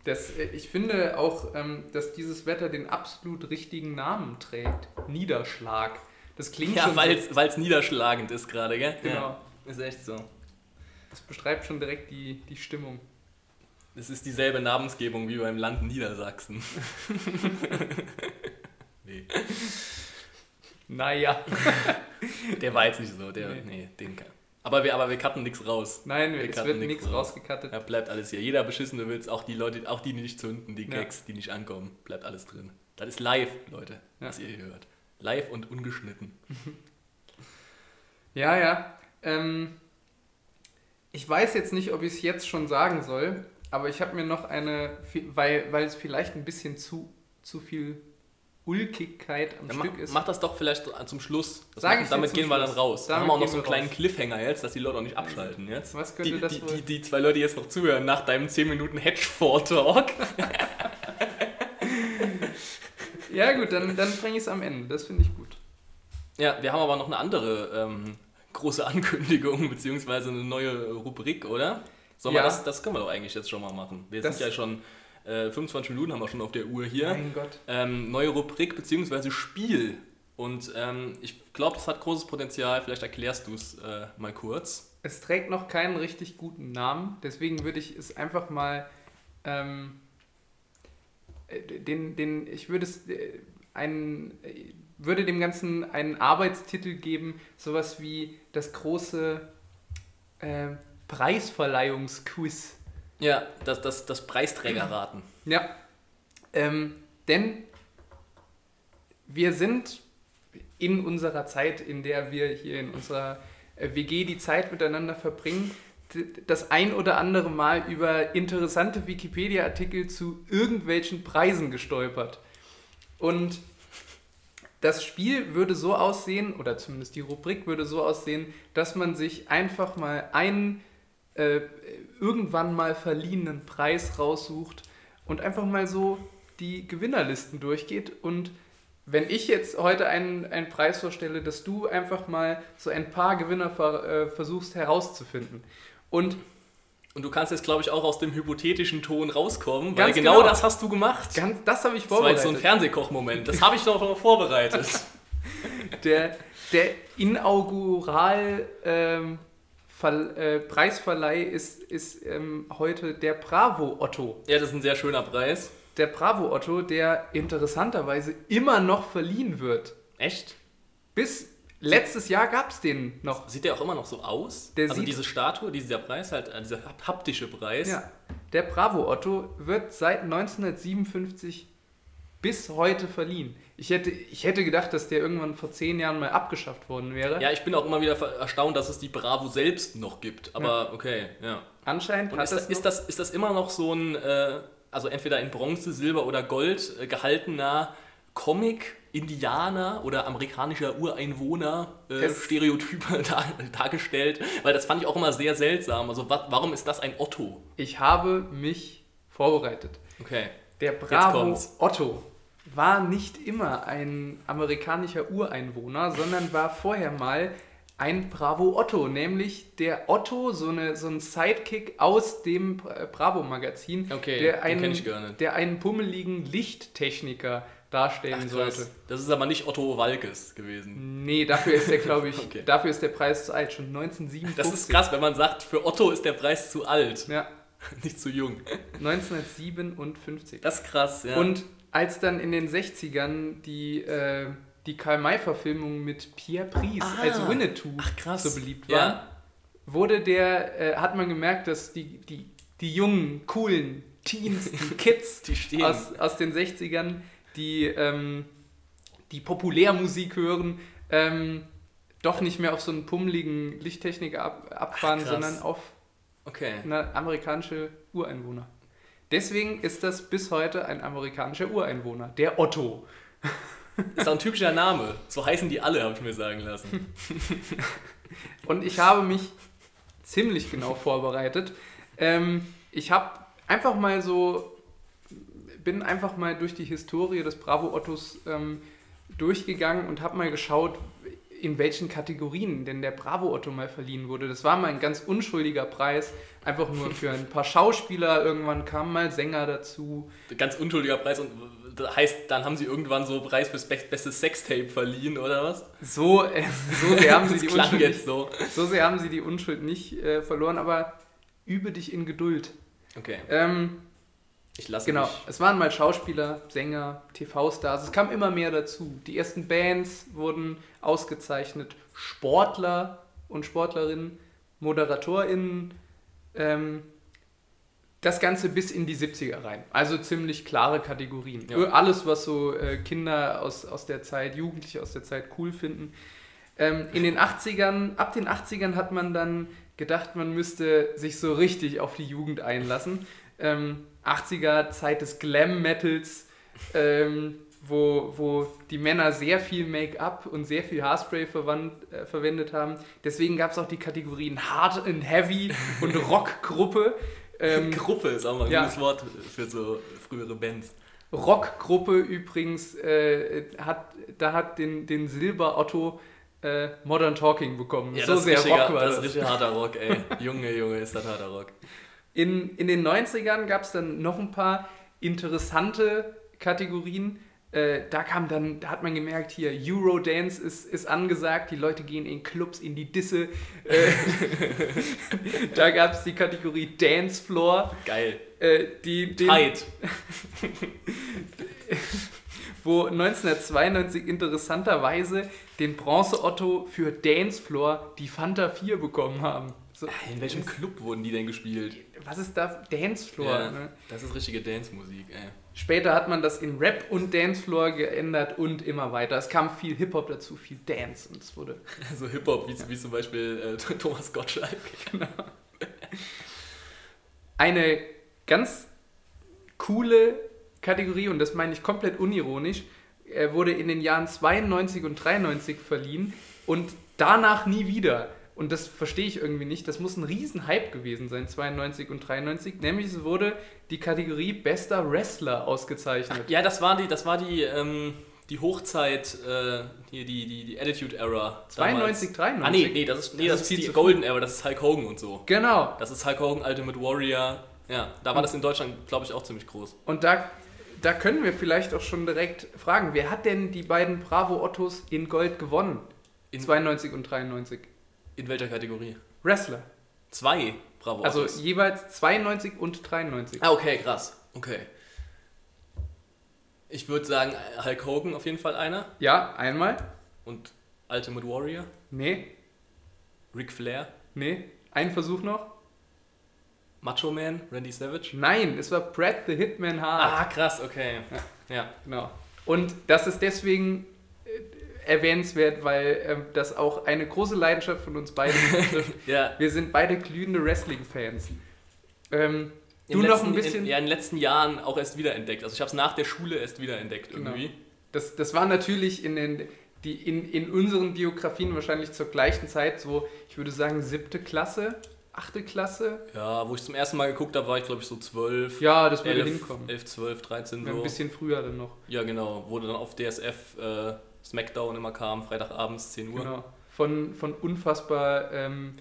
Das, äh, ich finde auch, ähm, dass dieses Wetter den absolut richtigen Namen trägt. Niederschlag. Das klingt ja, weil es niederschlagend ist gerade, gell? Genau. Ja, ist echt so. Das beschreibt schon direkt die, die Stimmung. Es ist dieselbe Namensgebung wie beim Land Niedersachsen. nee. Naja. der war jetzt nicht so. Der, nee. nee den kann. Aber wir, aber wir cutten nichts raus. Nein, wir es wird nichts raus. rausgecuttet. Ja, bleibt alles hier. Jeder beschissene Witz, auch die Leute, auch die, die nicht zünden, die Gags, ja. die nicht ankommen, bleibt alles drin. Das ist live, Leute, ja. was ihr hier hört. Live und ungeschnitten. ja, ja. Ähm, ich weiß jetzt nicht, ob ich es jetzt schon sagen soll, aber ich habe mir noch eine, weil, weil es vielleicht ein bisschen zu, zu viel Ulkigkeit am Dann Stück mach, ist. mach das doch vielleicht zum Schluss. Das Sag ich damit gehen wir dann Schluss. raus. Dann Damit haben wir auch noch so einen kleinen raus. Cliffhanger jetzt, dass die Leute auch nicht abschalten jetzt. Was könnte die, das die, wohl- die, die zwei Leute, die jetzt noch zuhören, nach deinem 10 Minuten Hedge-Talk. Ja gut, dann, dann bringe ich es am Ende. Das finde ich gut. Ja, wir haben aber noch eine andere ähm, große Ankündigung, beziehungsweise eine neue Rubrik, oder? Sollen Ja. wir das, das können wir doch eigentlich jetzt schon mal machen. Wir Das- sind ja schon, äh, 25 Minuten haben wir schon auf der Uhr hier. Mein Gott. Ähm, neue Rubrik, beziehungsweise Spiel. Und ähm, ich glaube, das hat großes Potenzial. Vielleicht erklärst du es äh, mal kurz. Es trägt noch keinen richtig guten Namen, deswegen würde ich es einfach mal ähm, äh, den, den, ich würde es äh, einen, äh, würde dem Ganzen einen Arbeitstitel geben, sowas wie das große äh, Preisverleihungsquiz. Ja, das, das, das Preisträgerraten. Ja, ähm, denn wir sind in unserer Zeit, in der wir hier in unserer äh, WG die Zeit miteinander verbringen, das ein oder andere Mal über interessante Wikipedia-Artikel zu irgendwelchen Preisen gestolpert. Und das Spiel würde so aussehen, oder zumindest die Rubrik würde so aussehen, dass man sich einfach mal einen äh, irgendwann mal verliehenen Preis raussucht und einfach mal so die Gewinnerlisten durchgeht. Und wenn ich jetzt heute einen, einen Preis vorstelle, dass du einfach mal so ein paar Gewinner ver, äh, versuchst herauszufinden. Und Und du kannst jetzt, glaube ich, auch aus dem hypothetischen Ton rauskommen, weil genau, genau. das hast du gemacht. ganz, das habe ich das war jetzt so ein vorbereitet. Fernsehkoch-Moment. Das habe ich doch noch vorbereitet. Der, der Inaugural ähm, Ver, äh, Preisverleih ist, ist ähm, heute der Bravo Otto. ja, das ist ein sehr schöner Preis. Der Bravo Otto, der interessanterweise immer noch verliehen wird. Echt? Bis letztes Jahr gab es den noch. Sieht der auch immer noch so aus? Der also diese Statue, dieser Preis, halt, äh, dieser hap- haptische Preis. Ja, der Bravo Otto wird seit 1957 bis heute verliehen. Ich hätte, ich hätte gedacht, dass der irgendwann vor zehn Jahren mal abgeschafft worden wäre. Ja, ich bin auch immer wieder erstaunt, dass es die Bravo selbst noch gibt. Aber okay, ja. Anscheinend Und hat ist, das, ist, das, ist das immer noch so ein, äh, also entweder in Bronze, Silber oder Gold äh, gehaltener Comic, Indianer oder amerikanischer Ureinwohner äh, Stereotype dar, dargestellt? Weil das fand ich auch immer sehr seltsam. Also wa warum ist das ein Otto? Ich habe mich vorbereitet. Okay. Der Bravo. Otto war nicht immer ein amerikanischer Ureinwohner, sondern war vorher mal ein Bravo Otto, nämlich der Otto, so, eine, so ein Sidekick aus dem Bravo-Magazin, Okay, der, einen, der einen pummeligen Lichttechniker darstellen Ach, sollte. Das ist aber nicht Otto Walkes gewesen. Nee, dafür ist der, glaube ich, Okay. dafür ist der Preis zu alt, schon 1957. Das ist krass, wenn man sagt, für Otto ist der Preis zu alt, Ja, nicht zu jung. 1957. Das ist krass, ja. Und als dann in den 60ern die, äh, die Karl-May-Verfilmung mit Pierre Pries Ah. als Winnetou Ach, so beliebt war, Ja. wurde der, äh, hat man gemerkt, dass die, die, die jungen, coolen Teens, die Kids Die aus, aus den 60ern, die, ähm, die Populärmusik hören, ähm, doch nicht mehr auf so einen pummeligen Lichttechniker ab, abfahren, krass. sondern auf Okay. eine amerikanische Ureinwohner. Deswegen ist das bis heute ein amerikanischer Ureinwohner, der Otto. Ist auch ein typischer Name. So heißen die alle, habe ich mir sagen lassen. Und ich habe mich ziemlich genau vorbereitet. Ähm, ich habe einfach mal so, bin einfach mal durch die Historie des Bravo Ottos ähm, durchgegangen und habe mal geschaut, in welchen Kategorien denn der Bravo Otto mal verliehen wurde. Das war mal ein ganz unschuldiger Preis, einfach nur für ein paar Schauspieler. Irgendwann kamen mal Sänger dazu. Ganz unschuldiger Preis und das heißt, dann haben sie irgendwann so Preis fürs be beste Sextape verliehen oder was? So, äh, so sehr haben sie die Unschuld jetzt so. So sehr haben sie die Unschuld nicht äh, verloren, aber übe dich in Geduld. Okay, Ähm, ich lasse genau, mich. es waren mal Schauspieler, Sänger, TV-Stars, es kam immer mehr dazu. Die ersten Bands wurden ausgezeichnet, Sportler und Sportlerinnen, ModeratorInnen, ähm, das Ganze bis in die 70er rein. Also ziemlich klare Kategorien. Ja. Alles, was so äh, Kinder aus, aus der Zeit, Jugendliche aus der Zeit cool finden. Ähm, in den 80ern, ab den 80ern hat man dann gedacht, man müsste sich so richtig auf die Jugend einlassen. Ähm, 80er Zeit des Glam-Metals, ähm, wo, wo die Männer sehr viel Make-up und sehr viel Haarspray verwandt, äh, verwendet haben. Deswegen gab es auch die Kategorien Hard and Heavy und Rockgruppe. Ähm, Gruppe ist auch mal ein ja. gutes Wort für so frühere Bands. Rockgruppe übrigens, äh, hat, da hat den, den Silber Otto äh, Modern Talking bekommen. Ja, so sehr richtiger, Rock war das. das. ist richtig harter Rock, ey. Junge, Junge, ist das harter Rock. In, in den 90ern gab es dann noch ein paar interessante Kategorien. Äh, da kam dann, da hat man gemerkt, hier Eurodance ist, ist angesagt, die Leute gehen in Clubs, in die Disse. Äh, da gab es die Kategorie Dance Floor. Geil. Äh, die, den, Tight. wo 1992 interessanterweise den Bronze-Otto für Dancefloor die Fanta 4 bekommen haben. So, In welchem Club wurden die denn gespielt? was ist da? Dancefloor. Ja, Ne? Das ist richtige Dance-Musik, ey. Später hat man das in Rap und Dancefloor geändert und immer weiter. Es kam viel Hip-Hop dazu, viel Dance und es wurde. So Hip-Hop, wie, wie zum Beispiel äh, Thomas Gottschalk. Eine ganz coole Kategorie, und das meine ich komplett unironisch, äh, wurde in den Jahren 92 und 93 verliehen und danach nie wieder. Und das verstehe ich irgendwie nicht. Das muss ein Riesen-Hype gewesen sein, 92 und 93. Nämlich es wurde die Kategorie Bester Wrestler ausgezeichnet. Ja, das war die, das war die, ähm, die Hochzeit, äh, hier die, die, die Attitude Era. 92, 93? Ah, nee, nee, das ist, nee, Das das ist die zu Golden Era, das ist Hulk Hogan und so. Genau. Das ist Hulk Hogan, Ultimate Warrior. Ja, da war das in Deutschland, glaube ich, auch ziemlich groß. Und da, da können wir vielleicht auch schon direkt fragen, wer hat denn die beiden Bravo Ottos in Gold gewonnen? In, 92 und 93. in welcher Kategorie? Wrestler. Zwei Bravo Also Autos. jeweils 92 und 93. Ah, okay, krass. Okay. Ich würde sagen, Hulk Hogan auf jeden Fall einer. Ja, einmal. Und Ultimate Warrior. Nee, Ric Flair. nee. Ein Versuch noch? Macho Man, Randy Savage. Nein, es war Brad the Hitman Hart. Ah, krass, okay. Ja. Genau. Und das ist deswegen erwähnenswert, weil ähm, das auch eine große Leidenschaft von uns beiden betrifft. Ja. Wir sind beide glühende Wrestling-Fans. Ähm, du letzten, noch ein bisschen. In, ja, in den letzten Jahren auch erst wiederentdeckt. Also ich habe es nach der Schule erst wiederentdeckt Genau. irgendwie. Das, das war natürlich in, den, die, in, in unseren Biografien wahrscheinlich zur gleichen Zeit so, ich würde sagen, siebte Klasse, achte Klasse. Ja, wo ich zum ersten Mal geguckt habe, war ich glaube ich so 12, Ja, das würde 11, hinkommen. 11, 12, 13 Ja, so. ein bisschen früher dann noch. Ja, genau. Wo dann auf DSF äh, Smackdown immer kam, Freitagabends 10 Uhr. Genau. Von, von unfassbar ähm,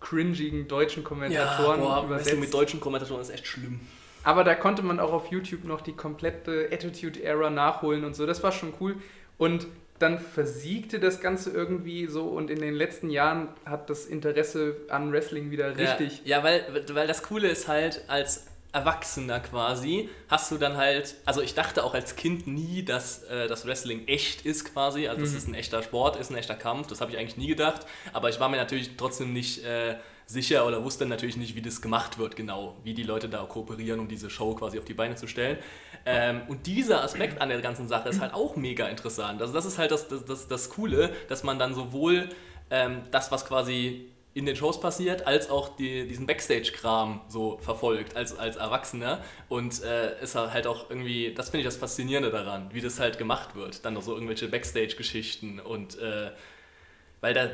cringigen deutschen Ja, Kommentatoren boah, übersetzt. Mit deutschen Kommentatoren ist echt schlimm. Aber da konnte man auch auf YouTube noch die komplette Attitude-Era nachholen und so. Das war schon cool. Und dann versiegte das Ganze irgendwie so und in den letzten Jahren hat das Interesse an Wrestling wieder richtig. Ja, ja weil, weil das Coole ist halt, als Erwachsener quasi, hast du dann halt, also ich dachte auch als Kind nie, dass äh, das Wrestling echt ist quasi, also dass Mhm. es ein echter Sport ist, ein echter Kampf, das habe ich eigentlich nie gedacht, aber ich war mir natürlich trotzdem nicht äh, sicher oder wusste natürlich nicht, wie das gemacht wird genau, wie die Leute da kooperieren, um diese Show quasi auf die Beine zu stellen. Ähm, und dieser Aspekt an der ganzen Sache ist halt auch mega interessant. Also das ist halt das, das, das, das Coole, dass man dann sowohl ähm, das, was quasi in den Shows passiert, als auch die, diesen Backstage-Kram so verfolgt als, als Erwachsener. Und äh, ist halt auch irgendwie, das finde ich das Faszinierende daran, wie das halt gemacht wird. Dann noch so irgendwelche Backstage-Geschichten und äh, weil da,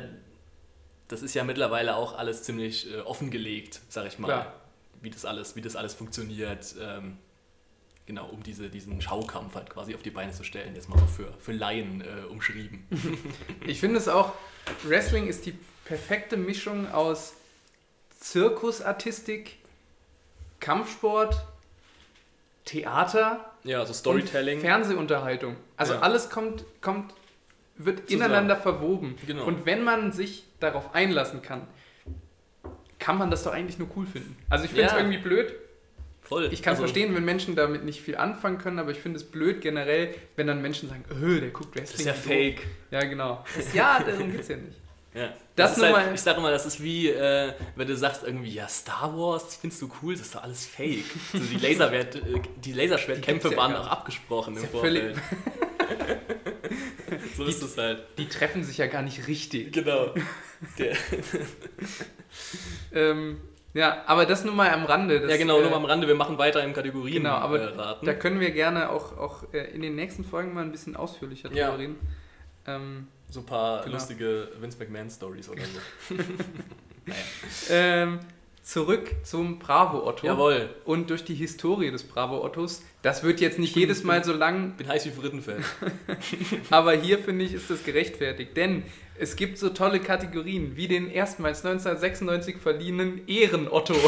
das ist ja mittlerweile auch alles ziemlich äh, offengelegt, sag ich mal, Klar. wie das alles, wie das alles funktioniert. Ähm, genau, um diese, diesen Schaukampf halt quasi auf die Beine zu stellen, jetzt mal so für, für Laien äh, umschrieben. Ich finde es auch, Wrestling ist die perfekte Mischung aus Zirkusartistik, Kampfsport, Theater Ja, so und Storytelling. Fernsehunterhaltung. Also Ja. alles kommt, kommt, wird Zusammen. ineinander verwoben. Genau. Und wenn man sich darauf einlassen kann, kann man das doch eigentlich nur cool finden. Also ich finde es Ja. irgendwie blöd. Voll. Ich kann Also- verstehen, wenn Menschen damit nicht viel anfangen können, aber ich finde es blöd generell, wenn dann Menschen sagen, öh, der guckt Wrestling. Das ist ja fake. Ja, genau. Das, ja, darum geht es ja nicht. Ja. Das ist nur halt, ich sage immer, das ist wie, äh, wenn du sagst irgendwie, ja, Star Wars, das findest du cool, das ist doch alles fake. So, die, Laserwert, äh, die Laserschwertkämpfe Die ja waren auch abgesprochen im Ist ja Vorfeld. so ist es halt. Die treffen sich ja gar nicht richtig. Genau. Ähm, Ja, aber das nur mal am Rande. Das, ja, genau, äh, nur mal am Rande. Wir machen weiter im Kategorien Genau, aber äh, raten. da können wir gerne auch, auch äh, in den nächsten Folgen mal ein bisschen ausführlicher drüber Ja. reden. Ähm, so ein paar Genau. lustige Vince McMahon-Stories oder so. naja. ähm, zurück zum Bravo Otto. Jawohl, Und durch die Historie des Bravo Ottos. Das wird jetzt nicht jedes Mal so lang, bin heiß wie Frittenfeld. aber hier finde ich, ist das gerechtfertigt. Denn es gibt so tolle Kategorien wie den erstmals 1996 verliehenen Ehren-Otto.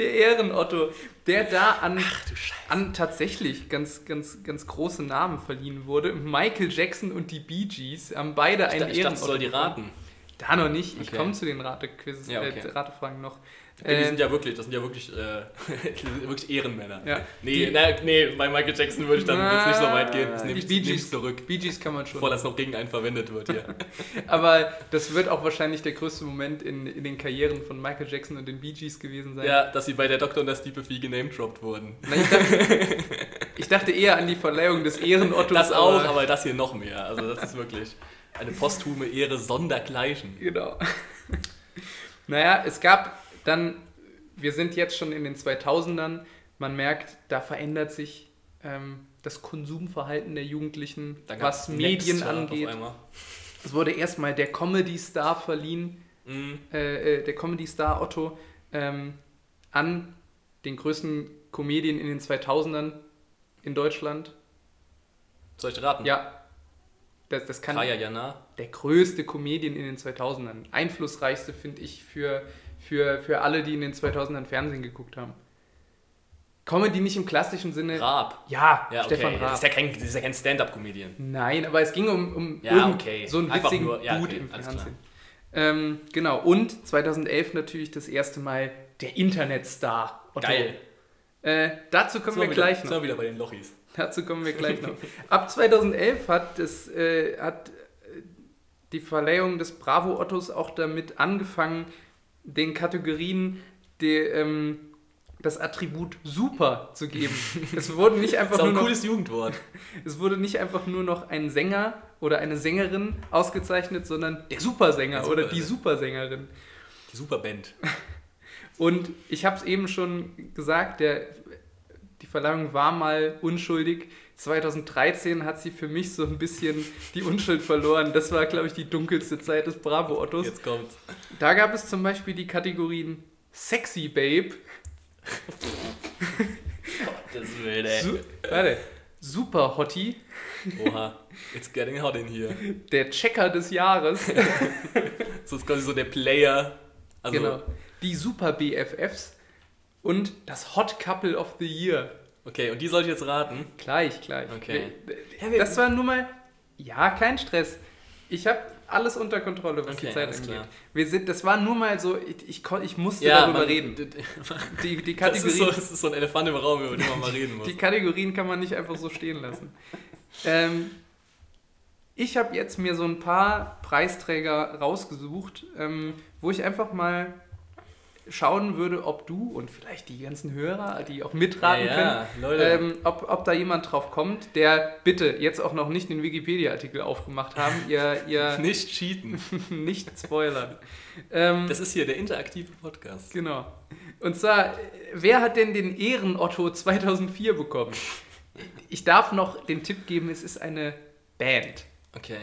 Der Ehren-Otto, der da an, an tatsächlich ganz, ganz, ganz große Namen verliehen wurde. Michael Jackson und die Bee Gees haben beide Ich, einen dachte, ich dachte, ich soll die raten. Da noch nicht. Ich Okay. komme zu den Ratequizzes, Ja, okay. äh, Ratefragen noch. Die Äh, sind ja wirklich, das sind ja wirklich, äh, die wirklich Ehrenmänner. ja. Nee, Die- na, nee, bei Michael Jackson würde ich dann jetzt nicht so weit gehen. Das Die nehme ich, Bee Gees- zurück, Bee Gees kann man schon. bevor das noch gegen einen verwendet wird hier. Aber das wird auch wahrscheinlich der größte Moment in, in den Karrieren von Michael Jackson und den Bee Gees gewesen sein. ja, dass sie bei der Doktor und der Steve Fee genamedroppt wurden. Na, ich, dachte, ich dachte eher an die Verleihung des Ehrenottos. Das auch, aber das hier noch mehr. Also das ist wirklich eine posthume Ehre sondergleichen. Genau. naja, es gab dann, wir sind jetzt schon in den 2000ern, man merkt, da verändert sich ähm, das Konsumverhalten der Jugendlichen, was Medien angeht. Es wurde erstmal der Comedy-Star verliehen, äh, äh, der Comedy-Star Otto, ähm, an den größten Comedian in den 2000ern in Deutschland. Soll ich raten? Ja, das, das kann Kaya Jana. der größte Comedian in den 2000ern. Einflussreichste, finde ich, für, für, für alle, die in den 2000ern Fernsehen geguckt haben. Comedy nicht im klassischen Sinne. Raab. Ja, Ja, okay. Stefan Das Raab. ist ja kein, das ist ja kein Stand-Up-Comedian. Nein, aber es ging um, um Ja, okay. so einen Einfach witzigen nur- ja, Dude okay, im Fernsehen. Ähm, genau, und 2011 natürlich das erste Mal der Internetstar Otto. Geil. Äh, dazu kommen Sind wir wieder, gleich noch. wir wieder bei den Lochis. Dazu kommen wir gleich noch. Ab 2011 hat, das, äh, hat äh, die Verleihung des Bravo Ottos auch damit angefangen, den Kategorien die, ähm, das Attribut Super zu geben. Es wurde nicht Das einfach ist auch nur ein noch, cooles Jugendwort. es wurde nicht einfach nur noch ein Sänger oder eine Sängerin ausgezeichnet, sondern der Supersänger Der oder Super- die Supersängerin. Die Superband. Und ich habe es eben schon gesagt, der, die Verleihung war mal unschuldig. 2013 hat sie für mich so ein bisschen die Unschuld verloren. Das war, glaube ich, die dunkelste Zeit des Bravo Ottos. Jetzt kommt's. Da gab es zum Beispiel die Kategorien Sexy Babe, Das will der. Su warte, Super Hottie, Oha. It's getting hot in here. der Checker des Jahres, So ist quasi so der Player. Also, genau, die Super BFFs und das Hot Couple of the Year. Okay, und die soll ich jetzt raten. Gleich, gleich. Okay. Das war nur mal, ja, kein Stress. Ich habe alles unter Kontrolle, was Okay, die Zeit angeht. klar. Wir sind, das war nur mal so, ich, ich, ich musste Ja, darüber man- reden. Die, die, Das ist, so, Kategorien, das ist so ein Elefant im Raum, über den man mal reden muss. die Kategorien kann man nicht einfach so stehen lassen. Ähm, ich habe jetzt mir so ein paar Preisträger rausgesucht, ähm, wo ich einfach mal schauen würde, ob du und vielleicht die ganzen Hörer, die auch mitraten ja, können. Ähm, ob, ob da jemand drauf kommt, der bitte jetzt auch noch nicht den Wikipedia-Artikel aufgemacht haben, ihr, ihr nicht cheaten. nicht spoilern. Ähm, Das ist hier der interaktive Podcast. genau. Und zwar, wer hat denn den Ehren-Otto 2004 bekommen? Ich darf noch den Tipp geben, es ist eine Band. Okay.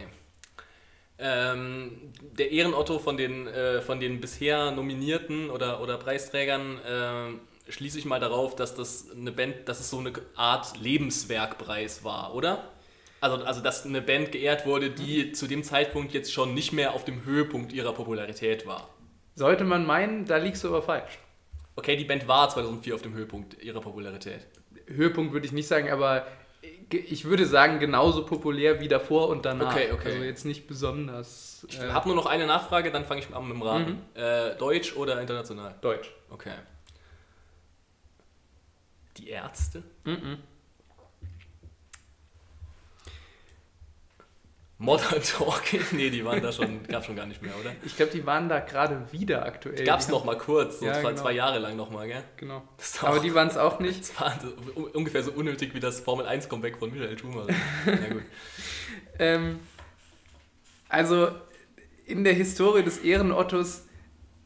Ähm, der Ehrenotto von den, äh, von den bisher Nominierten oder, oder Preisträgern äh, schließe ich mal darauf, dass das eine Band, dass es so eine Art Lebenswerkpreis war, oder? Also, also dass eine Band geehrt wurde, die zu dem Zeitpunkt jetzt schon nicht mehr auf dem Höhepunkt ihrer Popularität war. Sollte man meinen, da liegst du aber falsch. Okay, die Band war 2004 auf dem Höhepunkt ihrer Popularität. Höhepunkt würde ich nicht sagen, aber ich würde sagen, genauso populär wie davor und danach. Okay, okay. Also jetzt nicht besonders. Ich äh, habe nur noch eine Nachfrage, dann fange ich an mit dem Raten. Äh, Deutsch oder international? Deutsch. Okay. Die Ärzte? Mhm. Modern Talking? Nee, die waren da schon, gab schon gar nicht mehr, oder? Ich glaube, die waren da gerade wieder aktuell. Gab es noch mal kurz, so Ja, zwei, genau. zwei Jahre lang noch mal, gell? Genau. Aber auch- die waren es auch nicht. Das war ungefähr so unnötig wie das Formel 1 Comeback von Michael Schumacher. Na gut. Ähm, also, in der Historie des Ehrenottos,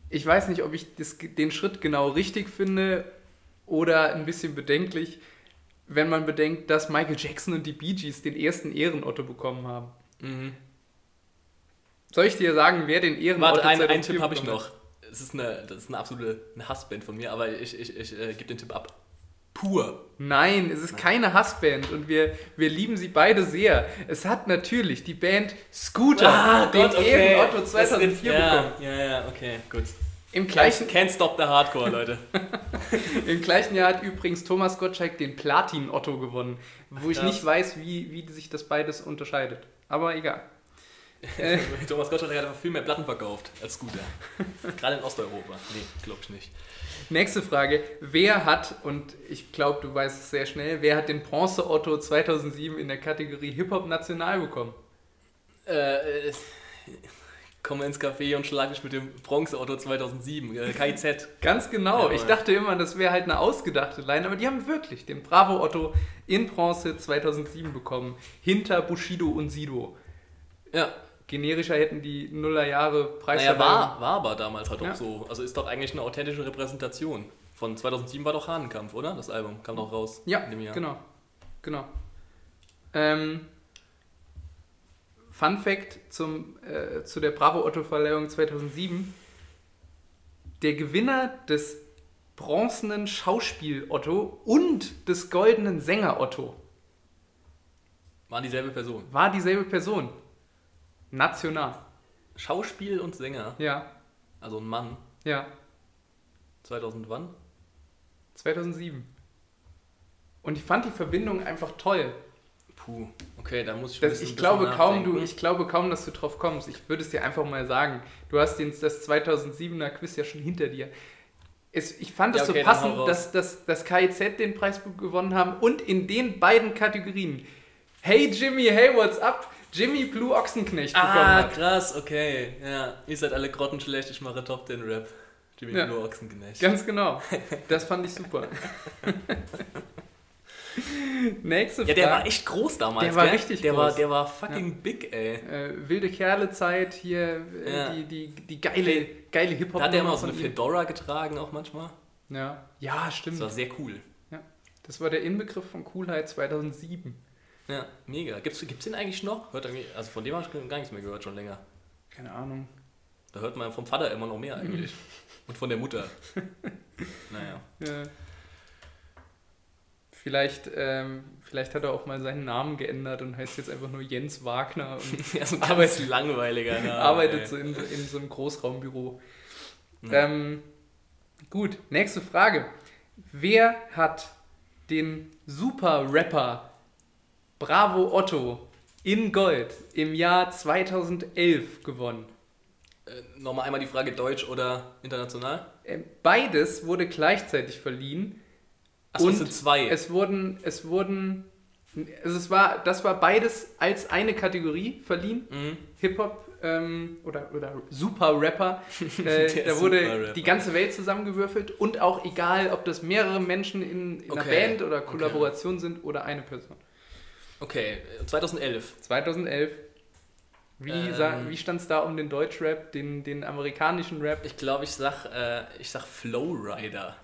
ich weiß nicht, ob ich das, den Schritt genau richtig finde oder ein bisschen bedenklich, wenn man bedenkt, dass Michael Jackson und die Bee Gees den ersten Ehrenotto bekommen haben. Mhm. Soll ich dir sagen, wer den Ehrenotto Warte, einen, einen 2004 Tipp habe ich noch. Es ist eine, das ist eine absolute eine Hassband von mir, aber ich, ich, ich äh, gebe den Tipp ab. Pur. Nein, es ist keine Hassband und wir, wir lieben sie beide sehr. Es hat natürlich die Band Scooter den Ehrenotto Das 2004 ist- ja, bekommen. Ja, ja, okay, gut. Im gleichen, Can't stop the hardcore, Leute. Im gleichen Jahr hat übrigens Thomas Gottschalk den Platin-Otto gewonnen, wo ich Krass. nicht weiß, wie, wie sich das beides unterscheidet. Aber egal. Äh, Thomas Gottschalk hat einfach viel mehr Platten verkauft als Scooter. Gerade in Osteuropa. Nee, glaub ich nicht. nächste Frage. Wer hat, und ich glaube, du weißt es sehr schnell, wer hat den Bronze-Otto 2007 in der Kategorie Hip-Hop National bekommen? Äh, komme ins Café und schlage mich mit dem Bronze-Auto 2007, äh, KIZ. Ganz genau. Jawohl. Ich dachte immer, das wäre halt eine ausgedachte Line, aber die haben wirklich den Bravo Otto in Bronze 2007 bekommen. Hinter Bushido und Sido. Ja, Generischer hätten die Nullerjahre naja, Preisverleihung. war, war aber damals halt auch Ja. so. Also ist doch eigentlich eine authentische Repräsentation. Von 2007 war doch Hahnenkampf, oder? Das Album kam doch raus. Ja, in dem Jahr. genau. Genau. Ähm, Fun Fact zum, äh, zu der Bravo Otto Verleihung 2007. Der Gewinner des bronzenen Schauspiel Otto und des goldenen Sänger Otto Waren dieselbe Person. war dieselbe Person. National. Schauspiel und Sänger. Ja, Also ein Mann. ja. 2000 wann? 2007. Und ich fand die Verbindung einfach toll. Puh, okay, da muss ich Das, ich, glaube kaum, du, ich glaube kaum, dass du drauf kommst. Ich würde es dir einfach mal sagen. Du hast den, das 2007er Quiz ja schon hinter dir. Es, ich fand es Ja, okay, so passend, dass, dass, dass KIZ den Preis gewonnen haben und in den beiden Kategorien Hey Jimmy, hey, what's up? Jimmy Blue Ochsenknecht bekommen Ah, hat. krass, okay. Ja, ihr seid alle grottenschlecht, ich mache Top 10 Rap. Jimmy Ja. Blue Ochsenknecht. Ganz genau. Das fand ich super. Nächste Ja, Frage. der war echt groß damals. Der war gell? richtig der groß. War, der war fucking big, ey. äh, wilde Kerle-Zeit hier, äh, Ja. die, die, die geile, geile hip hop Da hat der immer so eine ihm. Fedora getragen, auch manchmal. Ja. ja, stimmt. Das war sehr cool. Das war der Inbegriff von Coolheit 2007. Ja, mega. Gibt's, gibt's den eigentlich noch? Hört also von dem habe ich gar nichts mehr gehört, schon länger. Keine Ahnung. Da hört man vom Vater immer noch mehr eigentlich. Und von der Mutter. Naja. Ja. Vielleicht, ähm, vielleicht hat er auch mal seinen Namen geändert und heißt jetzt einfach nur Jens Wagner und Ja, so ein Arbeit- ganz langweiliger Name. arbeitet ey. so in, in so einem Großraumbüro. Ja. Ähm, gut, nächste Frage. Wer hat den Super-Rapper Bravo Otto in Gold im Jahr 2011 gewonnen? Äh, Nochmal einmal die Frage Deutsch oder international? Ähm, Beides wurde gleichzeitig verliehen. Achso, es sind zwei. Es wurden, es wurden, also es war, das war beides als eine Kategorie verliehen. mhm. Hip-Hop ähm, oder, oder Super-Rapper. Äh, da wurde Super-Rapper. die ganze Welt zusammengewürfelt und auch egal, ob das mehrere Menschen in, in einer Okay, Band oder okay. Kollaboration sind oder eine Person. Okay, äh, 2011. 2011. Wie, Ähm. wie stand es da um den Deutschrap, den, den amerikanischen Rap? Ich glaube, ich sag, äh, ich sag Flowrider.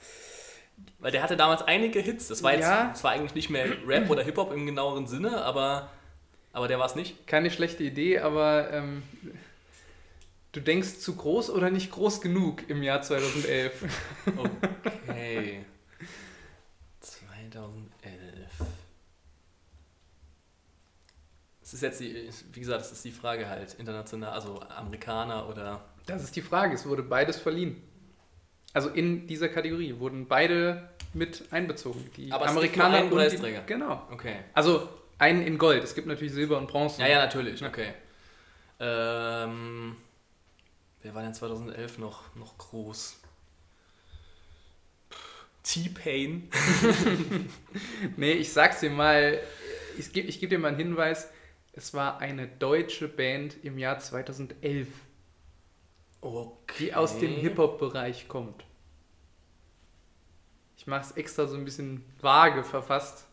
Weil der hatte damals einige Hits. Das war jetzt Ja. zwar eigentlich nicht mehr Rap oder Hip-Hop im genaueren Sinne, aber, aber der war es nicht. Keine schlechte Idee, aber ähm, du denkst zu groß oder nicht groß genug im Jahr 2011. Okay. 2011. Das ist jetzt die, wie gesagt, das ist die Frage halt. International, also Amerikaner oder. Das ist die Frage, es wurde beides verliehen. Also in dieser Kategorie wurden beide mit einbezogen. Die Aber es gibt nur Amerikaner einen und die, Preisträger. Genau. Okay. Also einen in Gold. Es gibt natürlich Silber und Bronze. Ja, ja, natürlich. Okay. Ähm, wer war denn 2011 noch, noch groß? T-Pain. Nee, ich sag's dir mal, ich gebe ich geb dir mal einen Hinweis. Es war eine deutsche Band im Jahr 2011, Okay. die aus dem Hip-Hop-Bereich kommt. Ich mache es extra so ein bisschen vage verfasst.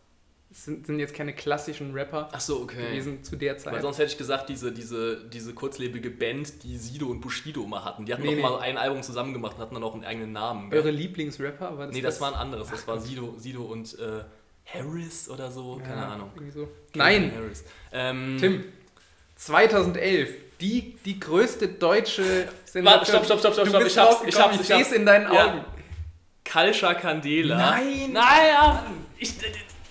Es sind, sind jetzt keine klassischen Rapper Ach so, okay. gewesen zu der Zeit. Weil sonst hätte ich gesagt, diese, diese, diese kurzlebige Band, die Sido und Bushido immer hatten, die hatten Nee, nee. mal ein Album zusammen gemacht und hatten dann auch einen eigenen Namen. gell? Eure Lieblingsrapper? War nee, das war ein anderes. Das war Sido, Sido und äh, Harris oder so. Keine Ja, Ahnung. irgendwie so. Nein, Harris. Ähm, Tim. 2011. Die, die größte deutsche Warte, stopp, stopp, stopp, stopp, stopp. Ich hab's, ich hab's, ich hab's. in deinen Ja. Augen. Kalscha Candela. Nein! Nein, ja. Ich,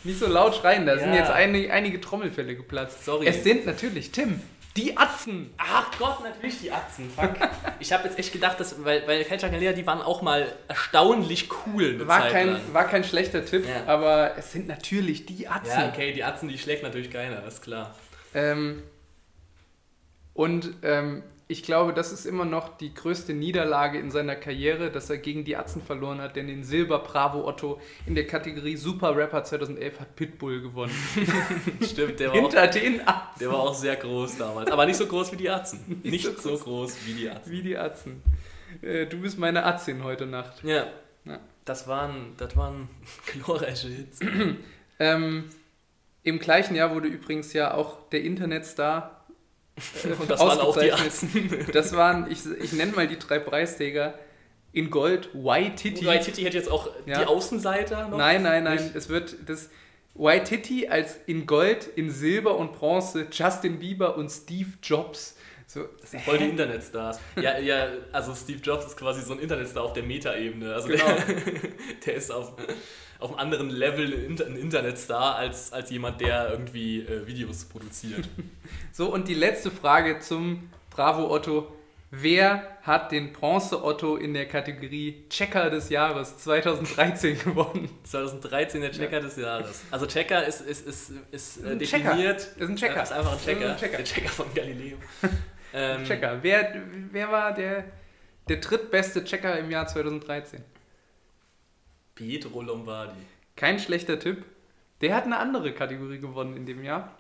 Nicht so laut schreien, da sind Ja. jetzt einige, einige Trommelfälle geplatzt. Sorry. Es sind natürlich, Tim, die Atzen. Ach Gott, natürlich die Atzen. Fuck. Ich habe jetzt echt gedacht, dass, weil, weil Kalscha Candela, die waren auch mal erstaunlich cool. War kein, war kein schlechter Tipp, Ja. aber es sind natürlich die Atzen. Ja, okay, die Atzen, die schlägt natürlich keiner, ist klar. Ähm, und ähm, ich glaube, das ist immer noch die größte Niederlage in seiner Karriere, dass er gegen die Atzen verloren hat, denn den Silber Bravo Otto in der Kategorie Super Rapper 2011 hat Pitbull gewonnen. Stimmt, der war, auch, Hinter den Atzen. der war auch sehr groß damals. Aber nicht so groß wie die Atzen. Nicht, so so, groß. groß. wie die Atzen. Wie die Atzen. Äh, du bist meine Atzin heute Nacht. Ja. Ja. Das waren, das waren glorreiche Hits. Ähm, Im gleichen Jahr wurde übrigens ja auch der Internetstar Und das waren auch die. Atzen. Das waren, ich, ich nenne mal die drei Preisträger. In Gold, Waititi. White Titty hätte jetzt auch Ja. die Außenseiter noch. Nein, nein, nein. Nicht? Es wird das Waititi als in Gold, in Silber und Bronze Justin Bieber und Steve Jobs. So, voll die Internetstars. Ja, ja, also Steve Jobs ist quasi so ein Internetstar auf der Metaebene. Also Genau. der, der ist auf, auf einem anderen Level ein Inter- ein Internetstar als, als jemand, der irgendwie äh, Videos produziert. So, und die letzte Frage zum Bravo Otto. Wer hat den Bronze Otto in der Kategorie Checker des Jahres 2013 gewonnen? 2013 der Checker des Jahres. Also Checker ist, ist, ist, ist äh, Checker. definiert. Ist ein Checker. Ist einfach ein Checker. Ein Checker. Der Checker von Galileo. Ähm, Checker. Wer, wer war der, der drittbeste Checker im Jahr 2013? Pietro Lombardi. Kein schlechter Tipp. Der hat eine andere Kategorie gewonnen in dem Jahr.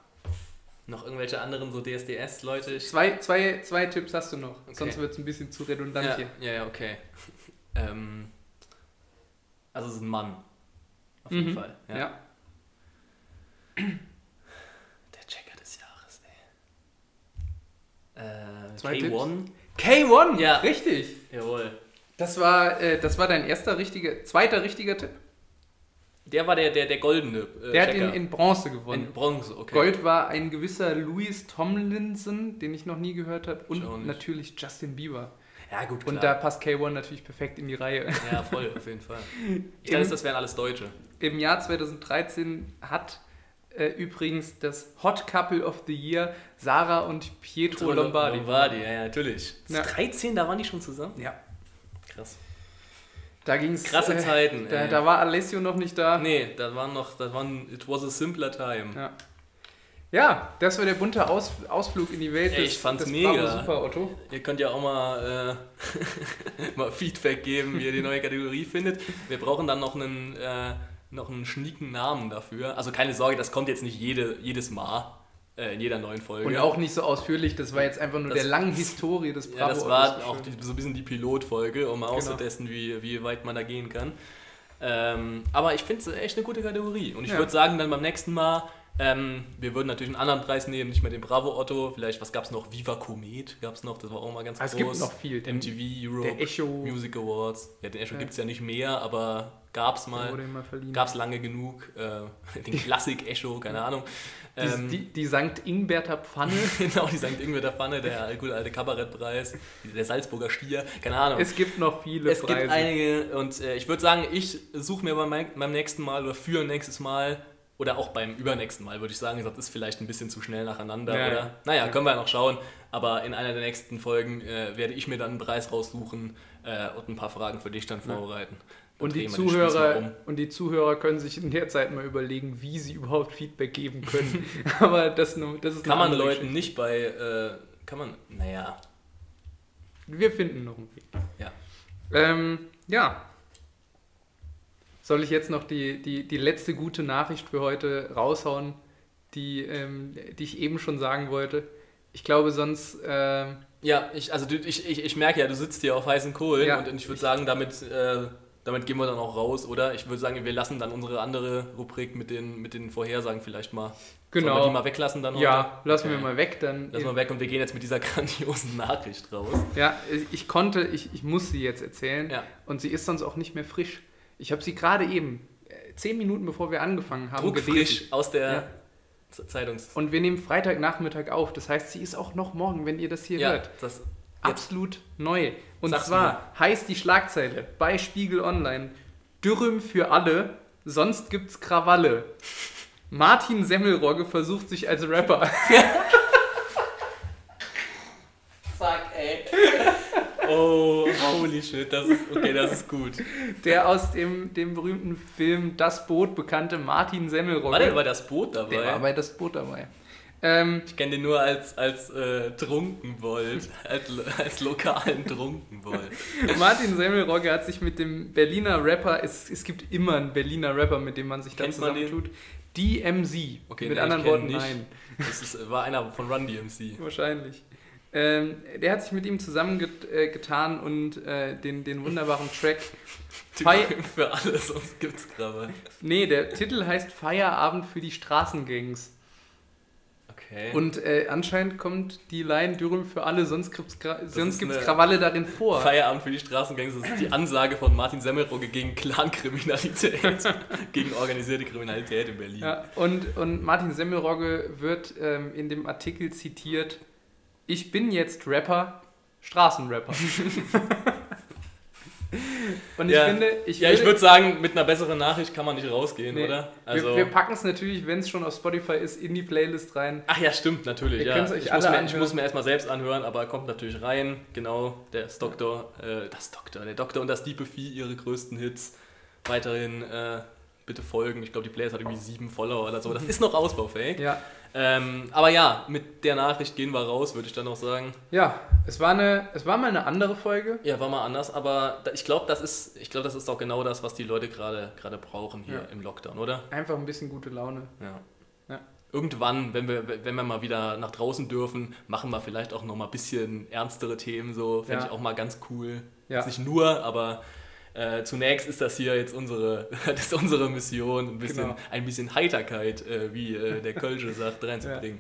Noch irgendwelche anderen so DSDS-Leute? Zwei, zwei, zwei Tipps hast du noch, Okay. sonst wird es ein bisschen zu redundant Ja, hier. ja, ja, okay. ähm, also es ist ein Mann. Auf jeden Mhm. Fall. Ja. Ja. Der Checker des Jahres, ey. Äh, Zwei K1. K1, Ja. richtig. Jawohl. Das war, äh, das war dein erster richtiger, zweiter richtiger Tipp. Der war der, der, der goldene äh, Der hat Checker. in, in Bronze gewonnen. In Bronze, okay. Gold war ein gewisser Louis Tomlinson, den ich noch nie gehört habe, und natürlich Justin Bieber. Ja, gut, Und da klar. passt K1 natürlich perfekt in die Reihe. Ja, voll, auf jeden Fall. Ich Im- dachte, das wären alles Deutsche. Im Jahr 2013 hat äh, übrigens das Hot Couple of the Year Sarah und Pietro Lombardi. Lombardi, ja, ja, natürlich. Ja. 13, da waren die schon zusammen? Ja, Krass. da ging es. Krasse Zeiten, Da, ey. da war Alessio noch nicht da. Nee, das waren noch, das waren, it was a simpler time. Ja. Ja, das war der bunte Aus Ausflug in die Welt Ey, des, ich fand's des mega. Bravo Super Otto. Ihr könnt ja auch mal, äh, mal Feedback geben, wie ihr die neue Kategorie findet. Wir brauchen dann noch einen, äh, noch einen schnieken Namen dafür. Also keine Sorge, das kommt jetzt nicht jede, jedes Mal äh, in jeder neuen Folge. Und auch nicht so ausführlich, das war jetzt einfach nur Das- der langen Historie des ja, Bravo das war auch die, so ein bisschen die Pilotfolge, um mal Genau. auszutesten, wie, wie weit man da gehen kann. Ähm, aber ich finde es echt eine gute Kategorie. Und ich Ja. würde sagen, dann beim nächsten Mal, ähm, wir würden natürlich einen anderen Preis nehmen, nicht mehr den Bravo Otto. Vielleicht, was gab es noch? Viva Comet gab es noch, das war auch mal ganz Es groß. gibt noch viel. Den, MTV Europe Music Awards. Ja, den Echo Ja. gibt es ja nicht mehr, aber gab es mal. Gab es lange genug. Äh, den Klassik Echo, keine Ahnung. Die, Ähm, die, die St. Ingberter Pfanne. genau, die St. Ingwer der Pfanne, der gute alte Kabarettpreis, der Salzburger Stier, keine Ahnung. es gibt noch viele Es Preise. gibt einige und äh, ich würde sagen, ich suche mir beim, beim nächsten Mal oder für nächstes Mal oder auch beim übernächsten Mal, würde ich sagen, das ist vielleicht ein bisschen zu schnell nacheinander, Ja, oder? ja. Naja, Ja. können wir ja noch schauen. Aber in einer der nächsten Folgen äh, werde ich mir dann einen Preis raussuchen äh, und ein paar Fragen für dich dann vorbereiten. Dann Und die, Zuhörer, um. und die Zuhörer können sich in der Zeit mal überlegen, wie sie überhaupt Feedback geben können. Aber das, nur- das ist Kann man Leuten nicht bei, äh, kann man, naja, Geschichte. Wir finden noch einen Weg. ja. Ähm, ja. Soll ich jetzt noch die, die, die letzte gute Nachricht für heute raushauen, die, ähm, die ich eben schon sagen wollte? Ich glaube, sonst. Ähm, Ja, ich, also ich, ich, ich merke ja, du sitzt hier auf heißen Kohlen Ja. und ich würde sagen, damit äh, damit gehen wir dann auch raus, oder? Ich würde sagen, wir lassen dann unsere andere Rubrik mit den, mit den Vorhersagen vielleicht mal. Sollen wir Genau. die mal weglassen dann Ja, heute? lassen Okay. wir mal weg, dann. Lassen wir weg und wir gehen jetzt mit dieser grandiosen Nachricht raus. Ja, ich konnte, ich, ich muss sie jetzt erzählen. Ja. Und sie ist sonst auch nicht mehr frisch. Ich habe sie gerade eben, äh, zehn Minuten bevor wir angefangen haben, Druckfrisch aus der Ja. Zeitungs... Und wir nehmen Freitagnachmittag auf. Das heißt, sie ist auch noch morgen, wenn ihr das hier Ja, hört. das... Absolut neu. Und Sag's zwar heißt die Schlagzeile bei Spiegel Online: Dürüm für alle, sonst gibt's Krawalle. Martin Semmelrogge versucht sich als Rapper. Fuck, ey. Oh, holy shit, das ist... Okay, das ist gut. Der aus dem, dem berühmten Film Das Boot bekannte Martin Semmelrogge. War der bei das Boot dabei? Der war bei Das Boot dabei. Ähm, Ich kenne den nur als, als äh, Trunkenbold, als, als lokalen Trunkenbold. Martin Semmelrogge hat sich mit dem Berliner Rapper, es, es gibt immer einen Berliner Rapper, mit dem man sich den? zusammentut. DMZ. Okay, mit nee, anderen Worten, nicht. nein. Das ist, war einer von Run DMC. Wahrscheinlich. Ähm, der hat sich mit ihm zusammengetan äh, und äh, den, den wunderbaren Track. Für alles, sonst gibt's Grabe. nee, der Titel heißt Feierabend für die Straßengangs. Okay. Und äh, anscheinend kommt die Line Dürüm für alle, sonst gibt's eine- Krawalle darin vor. Feierabend für die Straßengangs, das ist die Ansage von Martin Semmelrogge gegen Clankriminalität, gegen organisierte Kriminalität in Berlin. Ja, und, und Martin Semmelrogge wird ähm, in dem Artikel zitiert: Ich bin jetzt Rapper, Straßenrapper. und ich Ja. finde, ich Ja, ich würde sagen, mit einer besseren Nachricht kann man nicht rausgehen, Nee. oder? wir, wir packen es natürlich, wenn es schon auf Spotify ist, in die Playlist rein. Ach ja, stimmt, natürlich. Ja. ich, muss mir, ich muss mir erstmal selbst anhören, aber kommt natürlich rein. Genau, der Doktor, äh, das Doktor, der Doktor und das Diepe Vieh, ihre größten Hits. Weiterhin äh, bitte folgen. Ich glaube, die Playlist hat irgendwie sieben Follower oder so. Das ist noch ausbaufähig. Ja. Ähm, aber ja, mit der Nachricht gehen wir raus, würde ich dann auch sagen. Ja, es war, eine, es war mal eine andere Folge. Ja, war mal anders, aber ich glaube, das ist, ich glaube, das ist auch genau das, was die Leute gerade gerade brauchen hier Ja. im Lockdown, oder? Einfach ein bisschen gute Laune. Ja. Ja. Irgendwann, wenn wir, wenn wir mal wieder nach draußen dürfen, machen wir vielleicht auch noch mal ein bisschen ernstere Themen. So fände Ja. ich auch mal ganz cool. Ja. Jetzt nicht nur, aber äh, zunächst ist das hier jetzt unsere, das ist unsere Mission, ein bisschen, Genau. ein bisschen Heiterkeit, äh, wie äh, der Kölsche sagt, reinzubringen.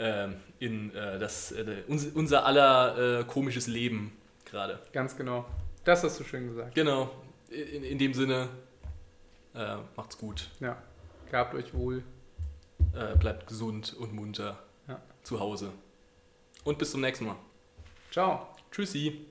Ähm, in äh, das, äh, uns, unser aller äh, komisches Leben gerade. Ganz genau. Das hast du schön gesagt. Genau. In, in dem Sinne, macht's gut. Ja. Gehabt euch wohl. Bleibt gesund und munter Ja. zu Hause. Und bis zum nächsten Mal. Ciao. Tschüssi.